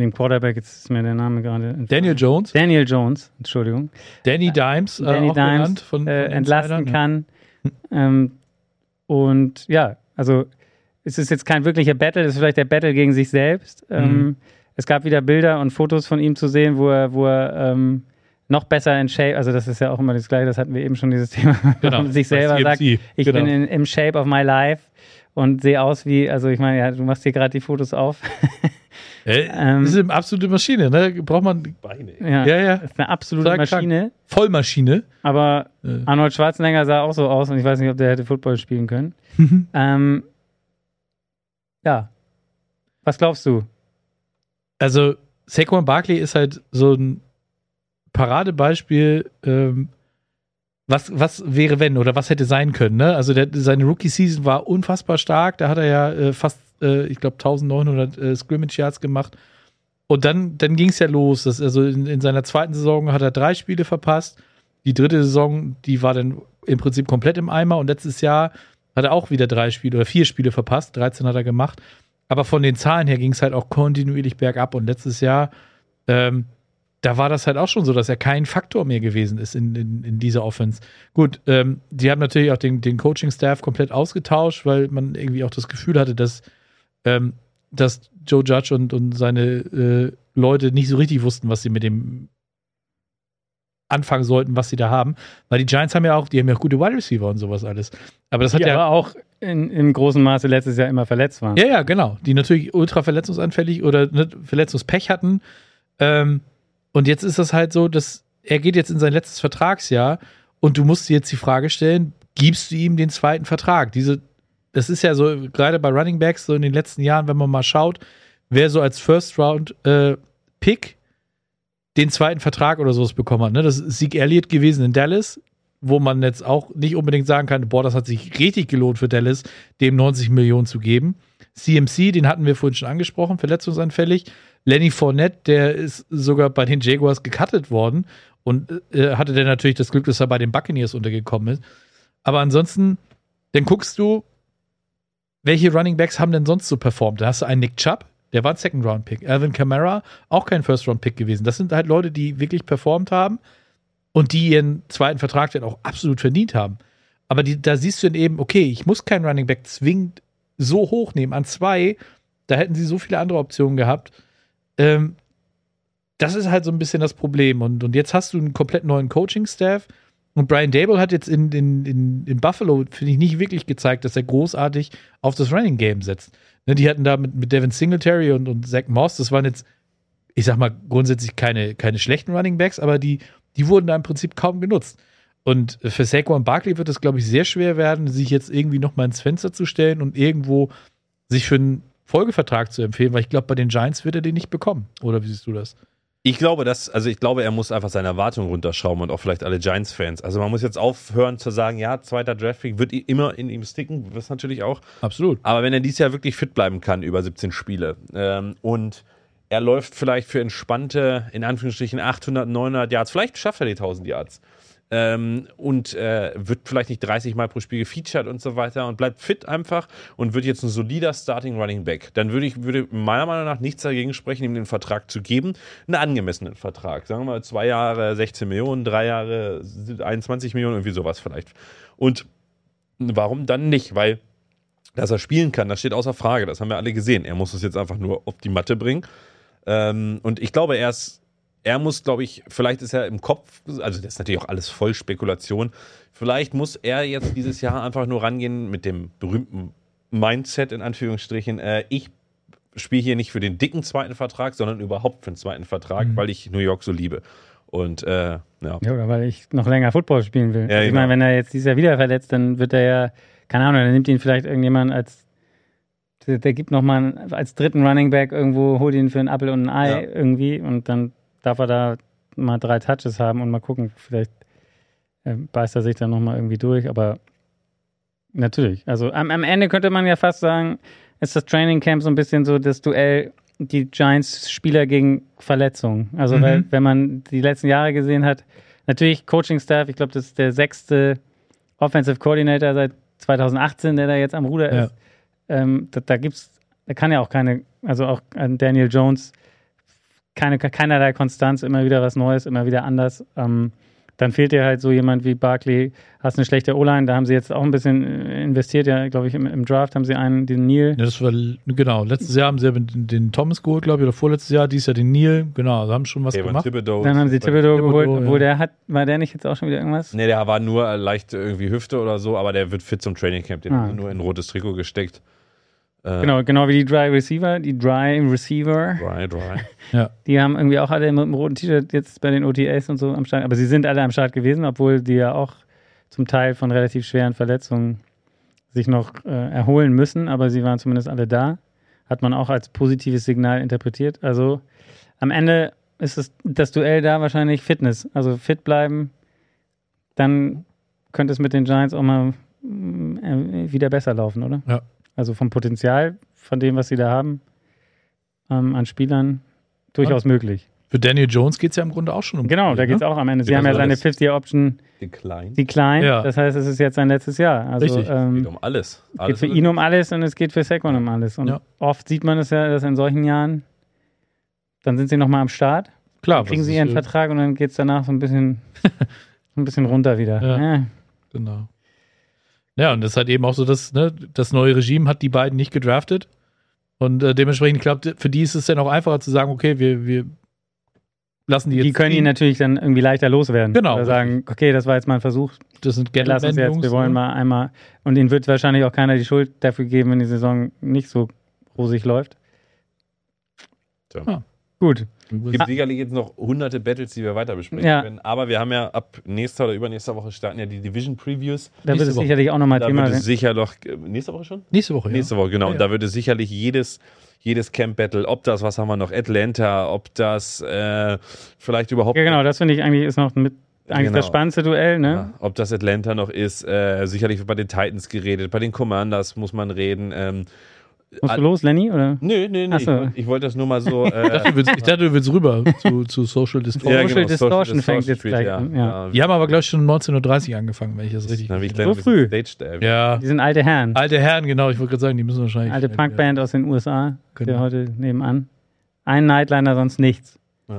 dem Quarterback, jetzt ist mir der Name gerade. Daniel Jones. Daniel Jones, Entschuldigung. Danny Dimes, äh, Danny Dimes von, von äh, entlasten kann. ähm, und ja, also es ist jetzt kein wirklicher Battle, es ist vielleicht der Battle gegen sich selbst. Ähm, mhm. Es gab wieder Bilder und Fotos von ihm zu sehen, wo er, wo er ähm, noch besser in Shape, also das ist ja auch immer das Gleiche, das hatten wir eben schon, dieses (laughs) Thema, genau, sich selber sagt, ich genau. bin in, im Shape of my life und sehe aus wie, also ich meine, ja, du machst hier gerade die Fotos auf. (laughs) Äh, ähm, das ist eine absolute Maschine, ne? Braucht man Beine. Ja, ja, ja. Das ist eine absolute Sag Maschine. Krank. Vollmaschine. Aber äh. Arnold Schwarzenegger sah auch so aus und ich weiß nicht, ob der hätte Football spielen können. (laughs) ähm, ja. Was glaubst du? Also, Saquon Barkley ist halt so ein Paradebeispiel, ähm, was, was wäre wenn oder was hätte sein können. Ne? Also der, seine Rookie-Season war unfassbar stark. Da hat er ja äh, fast, äh, ich glaube, 1900 äh, Scrimmage-Yards gemacht. Und dann, dann ging es ja los. Das, also in, in, seiner zweiten Saison hat er drei Spiele verpasst. Die dritte Saison, die war dann im Prinzip komplett im Eimer. Und letztes Jahr hat er auch wieder drei Spiele oder vier Spiele verpasst. 13 hat er gemacht. aber von den Zahlen her ging es halt auch kontinuierlich bergab. Und letztes Jahr, ähm, da war das halt auch schon so, dass er kein Faktor mehr gewesen ist in, in, in dieser Offense. Gut, ähm, die haben natürlich auch den, den Coaching-Staff komplett ausgetauscht, weil man irgendwie auch das Gefühl hatte, dass, ähm, dass Joe Judge und, und seine äh, Leute nicht so richtig wussten, was sie mit dem anfangen sollten, was sie da haben. Weil die Giants haben ja auch, die haben ja auch gute Wide Receiver und sowas alles. Aber das hat die ja. aber auch in, im großen Maße letztes Jahr immer verletzt waren. Ja, ja, genau. Die natürlich ultra verletzungsanfällig oder ne, Verletzungspech hatten. Ähm, und jetzt ist das halt so, dass er geht jetzt in sein letztes Vertragsjahr und du musst dir jetzt die Frage stellen, gibst du ihm den zweiten Vertrag? Diese, das ist ja so, gerade bei Running Backs, so in den letzten Jahren, wenn man mal schaut, wer so als First Round äh, den zweiten Vertrag oder sowas bekommen hat. Ne? Das ist Sieg Elliott gewesen in Dallas, wo man jetzt auch nicht unbedingt sagen kann, boah, das hat sich richtig gelohnt für Dallas, dem 90 Millionen zu geben. CMC, den hatten wir vorhin schon angesprochen, verletzungsanfällig. Lenny Fournette, der ist sogar bei den Jaguars gecuttet worden und äh, hatte dann natürlich das Glück, dass er bei den Buccaneers untergekommen ist. Aber ansonsten, dann guckst du, welche Running Backs haben denn sonst so performt? Da hast du einen Nick Chubb, der war ein Second-Round-Pick. Alvin Kamara, auch kein First-Round-Pick gewesen. Das sind halt Leute, die wirklich performt haben und die ihren zweiten Vertrag dann auch absolut verdient haben. Aber die, da siehst du dann eben, okay, ich muss keinen Running Back zwingend so hoch nehmen an zwei. Da hätten sie so viele andere Optionen gehabt. Ähm, das ist halt so ein bisschen das Problem. Und, und jetzt hast du einen komplett neuen Coaching-Staff. Und Brian Dable hat jetzt in, in, in, in Buffalo, finde ich, nicht wirklich gezeigt, dass er großartig auf das Running Game setzt. Ne, die hatten da mit, mit Devin Singletary und, und Zach Moss, das waren jetzt, ich sag mal, grundsätzlich keine, keine schlechten Running Backs, aber die, die wurden da im Prinzip kaum genutzt. Und für Saquon Barkley wird es, glaube ich, sehr schwer werden, sich jetzt irgendwie noch mal ins Fenster zu stellen und irgendwo sich für einen Folgevertrag zu empfehlen, weil ich glaube, bei den Giants wird er den nicht bekommen. Oder wie siehst du das? Ich glaube, dass, also ich glaube, er muss einfach seine Erwartungen runterschrauben und auch vielleicht alle Giants-Fans. Also man muss jetzt aufhören zu sagen, ja, zweiter Draftpick wird immer in ihm sticken, das natürlich auch. Absolut. Aber wenn er dieses Jahr wirklich fit bleiben kann über 17 Spiele ähm, und er läuft vielleicht für entspannte, in Anführungsstrichen 800, 900 Yards, vielleicht schafft er die 1000 Yards. Ähm, und äh, wird vielleicht nicht 30 Mal pro Spiel gefeatured und so weiter und bleibt fit einfach und wird jetzt ein solider Starting Running Back. Dann würde ich würde meiner Meinung nach nichts dagegen sprechen, ihm den Vertrag zu geben, einen angemessenen Vertrag. Sagen wir mal zwei Jahre 16 Millionen, drei Jahre 21 Millionen, irgendwie sowas vielleicht. Und warum dann nicht? Weil dass er spielen kann, das steht außer Frage. Das haben wir alle gesehen. Er muss es jetzt einfach nur auf die Matte bringen. Ähm, und ich glaube, er ist er muss, glaube ich, vielleicht ist er im Kopf, also das ist natürlich auch alles voll Spekulation, vielleicht muss er jetzt dieses Jahr einfach nur rangehen mit dem berühmten Mindset in Anführungsstrichen, äh, ich spiele hier nicht für den dicken zweiten Vertrag, sondern überhaupt für den zweiten Vertrag, Mhm. weil ich New York so liebe. Und äh, ja. Ja, oder weil ich noch länger Football spielen will. Ja, ich genau. meine, wenn er jetzt dieses Jahr wieder verletzt, dann wird er ja, keine Ahnung, dann nimmt ihn vielleicht irgendjemand als, der, der gibt nochmal als dritten Running Back irgendwo, holt ihn für einen Apfel und ein Ei Ja. irgendwie und dann darf er da mal drei Touches haben und mal gucken, vielleicht äh, beißt er sich dann nochmal irgendwie durch, aber natürlich. Also am, am Ende könnte man ja fast sagen, ist das Training Camp so ein bisschen so das Duell die Giants-Spieler gegen Verletzungen. Also, Mhm. weil, wenn man die letzten Jahre gesehen hat, natürlich Coaching-Staff, ich glaube, das ist der sechste Offensive Coordinator seit 2018, der da jetzt am Ruder Ja. ist. Ähm, da, da gibt's, da kann ja auch keine, also auch an Daniel Jones, keine, keinerlei Konstanz, immer wieder was Neues, immer wieder anders. Ähm, dann fehlt dir halt so jemand wie Barkley, hast eine schlechte O-Line, da haben sie jetzt auch ein bisschen äh, investiert, ja, glaube ich, im, im Draft haben sie einen, den Neil. Ja, das war, genau, letztes Jahr haben sie ja den, den Thomas geholt, glaube ich, oder vorletztes Jahr, dieses Jahr den Neil, genau, sie haben schon was Kevin gemacht. Thibodeau. Dann haben sie Thibodeau Thibodeau, geholt, ja. obwohl der hat, war der nicht jetzt auch schon wieder irgendwas? Nee, der war nur leicht irgendwie Hüfte oder so, aber der wird fit zum Training Camp. Den Ah, haben sie okay. nur in ein rotes Trikot gesteckt. Äh, Genau, genau wie die Dry Receiver, die Dry Receiver. Dry, dry. (laughs) Ja. Die haben irgendwie auch alle mit dem roten T-Shirt jetzt bei den OTAs und so am Start. Aber sie sind alle am Start gewesen, obwohl die ja auch zum Teil von relativ schweren Verletzungen sich noch äh, erholen müssen. Aber sie waren zumindest alle da. Hat man auch als positives Signal interpretiert. Also am Ende ist es das Duell da wahrscheinlich Fitness. Also fit bleiben, dann könnte es mit den Giants auch mal mm, äh, wieder besser laufen, oder? Ja. Also vom Potenzial, von dem, was sie da haben, ähm, an Spielern, durchaus möglich. Für Daniel Jones geht es ja im Grunde auch schon um Genau, viel, da ne? geht es auch am Ende. Sie Ja, haben ja so seine alles. 50-Year-Option Decline. decline. Ja. Das heißt, es ist jetzt sein letztes Jahr. Also, Richtig. Ähm, geht um alles. Es geht für ihn um alles und es geht für Saquon um alles. Und Ja. oft sieht man es ja, dass in solchen Jahren, dann sind sie nochmal am Start, Klar, dann kriegen sie ihren äh, Vertrag und dann geht es danach so ein bisschen, (laughs) ein bisschen runter wieder. Ja. Ja. Genau. Ja, und das ist halt eben auch so, dass ne, das neue Regime hat die beiden nicht gedraftet. Und äh, dementsprechend, ich glaube, für die ist es dann auch einfacher zu sagen, okay, wir, wir lassen die jetzt. Die können ihn natürlich dann irgendwie leichter loswerden. Genau, Oder sagen, okay, das war jetzt mal ein Versuch, Das sind wir lassen es jetzt, wir wollen ne? mal einmal. Und ihnen wird wahrscheinlich auch keiner die Schuld dafür geben, wenn die Saison nicht so rosig läuft. Tja. Ah. Gut. Es gibt sicherlich jetzt noch hunderte Battles, die wir weiter besprechen Ja. können. Aber wir haben ja ab nächster oder übernächster Woche starten ja die Division Previews. Da wird es Woche. sicherlich auch nochmal Da Thema sein. sicher noch. äh, Nächste Woche schon? Nächste Woche, ja. Nächste Woche, genau. Ja, Und ja. da wird es sicherlich jedes, jedes Camp-Battle, ob das, was haben wir noch, Atlanta, ob das äh, vielleicht überhaupt. Ja, genau, das finde ich eigentlich ist noch mit eigentlich Genau. das spannendste Duell, ne? Ja, ob das Atlanta noch ist, äh, sicherlich wird bei den Titans geredet, bei den Commanders muss man reden. Ähm, Musst du los, Lenny? Oder? nö, nö, nö. Ich, so. wollt- ich wollte das nur mal so. (laughs) Äh, Ich dachte, du willst, ich dachte, du willst rüber zu, zu Social Distortion. Ja, Social genau, Distortion fängt jetzt Street, gleich ja. an, ja. Die haben aber, glaube ich, schon 19.30 Uhr angefangen, wenn ich das richtig klein So früh. Ja, Die sind alte Herren. alte Herren, genau. Ich wollte gerade sagen, die müssen wahrscheinlich. Alte Punkband aus den USA, der Genau. heute nebenan. Ein Nightliner, sonst nichts. (laughs)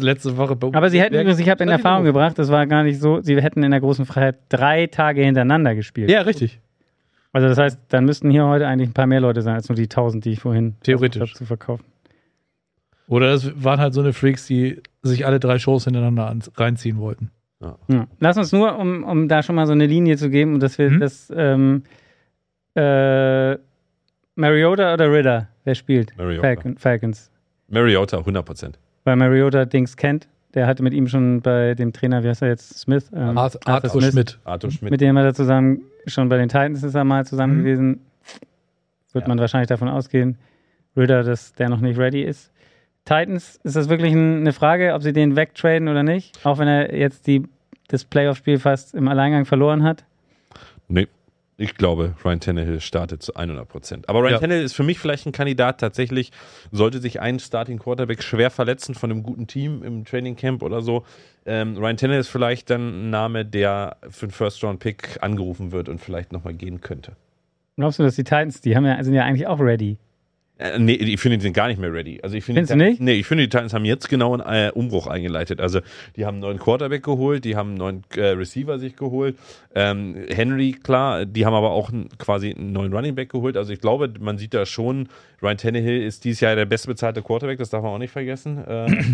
Letzte Woche bei Aber sie hätten übrigens, ich habe in Erfahrung gebracht, das war gar nicht so, sie hätten in der großen Freiheit drei Tage hintereinander gespielt. Ja, richtig. Also das heißt, dann müssten hier heute eigentlich ein paar mehr Leute sein, als nur die 1000, die ich vorhin Theoretisch. versucht hab zu verkaufen. Oder das waren halt so eine Freaks, die sich alle drei Shows hintereinander an, reinziehen wollten. Ja. Lass uns nur, um, um da schon mal so eine Linie zu geben, dass wir Mhm. das ähm, äh, Mariota oder Ritter, wer spielt? Mariota. Falcon, Falcons. Mariota, 100 Prozent. Weil Mariota Dings kennt. Der hatte mit ihm schon bei dem Trainer, wie heißt er jetzt, Smith? Ähm, Arthur, Arthur Schmidt. Arthur Schmidt. Mit dem er da zusammen, schon bei den Titans ist er mal zusammen Mhm. gewesen. Wird Ja. man wahrscheinlich davon ausgehen, Ritter, dass der noch nicht ready ist. Titans, ist das wirklich ein, eine Frage, ob sie den wegtraden oder nicht? Auch wenn er jetzt die, das Playoff-Spiel fast im Alleingang verloren hat. Nee. Ich glaube, Ryan Tannehill startet zu 100 Prozent. Aber Ryan Ja. Tannehill ist für mich vielleicht ein Kandidat tatsächlich, sollte sich ein Starting Quarterback schwer verletzen von einem guten Team im Training Camp oder so. Ähm, Ryan Tannehill ist vielleicht dann ein Name, der für einen First-Round-Pick angerufen wird und vielleicht nochmal gehen könnte. Glaubst du, dass die Titans, die haben ja, sind ja eigentlich auch ready? Äh, nee, ich finde, die sind gar nicht mehr ready. Also ich finde, nicht? Nee, ich finde, die Titans haben jetzt genau einen äh, Umbruch eingeleitet. Also die haben einen neuen Quarterback geholt, die haben einen neuen äh, Receiver sich geholt. Ähm, Henry, klar, die haben aber auch einen, quasi einen neuen Running Back geholt. Also ich glaube, man sieht da schon, Ryan Tannehill ist dieses Jahr der bestbezahlte Quarterback, das darf man auch nicht vergessen. Äh,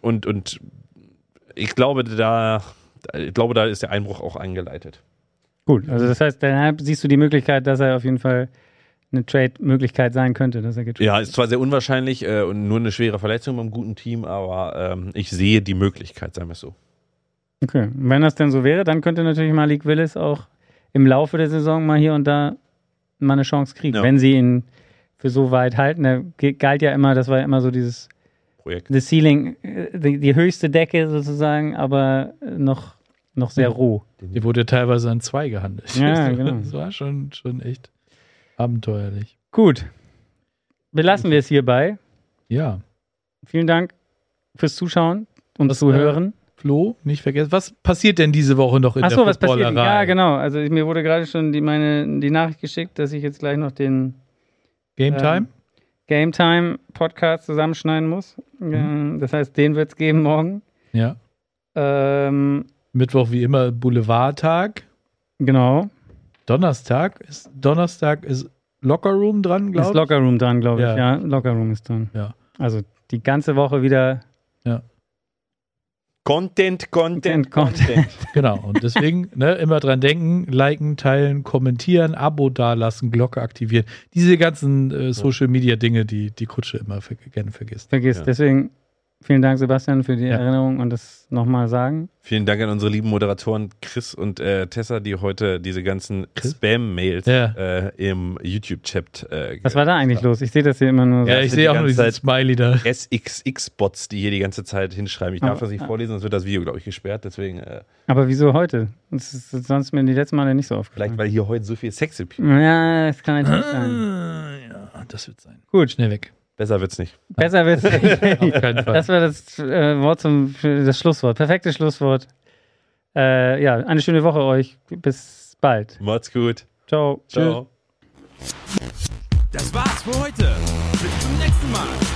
und, und ich glaube, da, ich glaube, da ist der Einbruch auch eingeleitet. Gut, also das heißt, dann siehst du die Möglichkeit, dass er auf jeden Fall eine Trade-Möglichkeit sein könnte, dass er getradet Ja, ist zwar sehr unwahrscheinlich äh, und nur eine schwere Verletzung beim guten Team, aber ähm, ich sehe die Möglichkeit, sagen wir es so. Okay, und wenn das denn so wäre, dann könnte natürlich Malik Willis auch im Laufe der Saison mal hier und da mal eine Chance kriegen, Ja. wenn sie ihn für so weit halten. Ge- galt ja immer, das war ja immer so dieses Projekt. the ceiling, äh, die, die höchste Decke sozusagen, aber äh, noch, noch sehr roh. Die wurde teilweise an zwei gehandelt. Ja, (laughs) genau. Das war schon, schon echt abenteuerlich. Gut, belassen wir es hierbei. Ja. Vielen Dank fürs Zuschauen und Was, Zuhören. Flo, nicht vergessen. Was passiert denn diese Woche noch in Achso, der was passiert? Ja, genau. Also mir wurde gerade schon die, meine, die Nachricht geschickt, dass ich jetzt gleich noch den Game Time? Ähm, Game Time Podcast zusammenschneiden muss. Mhm. Ähm, Das heißt, den wird es geben morgen. Ja. Ähm, Mittwoch wie immer Boulevardtag. genau. Donnerstag ist Donnerstag ist Locker Room dran, Ist glaube ich. Locker Room dran, glaube ich. Ja. Ja, Locker Room ist dran. Ja. Also die ganze Woche wieder Content, Content, Content, Content. (laughs) Genau. Und deswegen ne, immer dran denken, liken, teilen, kommentieren, Abo dalassen, Glocke aktivieren. Diese ganzen äh, Social Media Dinge, die die Kutsche immer ver gerne vergisst. vergisst. Ja. Deswegen vielen Dank, Sebastian, für die Ja. Erinnerung und das nochmal sagen. Vielen Dank an unsere lieben Moderatoren Chris und äh, Tessa, die heute diese ganzen? Spam-Mails Ja. äh, im YouTube-Chat. Äh, Was war da eigentlich los? Ich sehe das hier immer nur so. Ja, ich sehe die auch nur ganze diesen Smiley da. SXX-Bots, die hier die ganze Zeit hinschreiben. Ich darf Aber- das nicht vorlesen, sonst wird das Video, glaube ich, gesperrt. Deswegen, äh, Aber wieso heute? Das ist sonst mir die letzten Male nicht so vielleicht, aufgefallen. weil hier heute so viel Sex Ja, das kann natürlich sein. Ah, ja, das wird sein. Gut, Schnell weg. Besser wird's nicht. Besser wird's (laughs) nicht. Auf keinen Fall. Das war das äh, Wort zum das Schlusswort. Perfektes Schlusswort. Äh, ja, eine schöne Woche euch. Bis bald. Macht's gut. Ciao. Ciao. Das war's für heute. Bis zum nächsten Mal.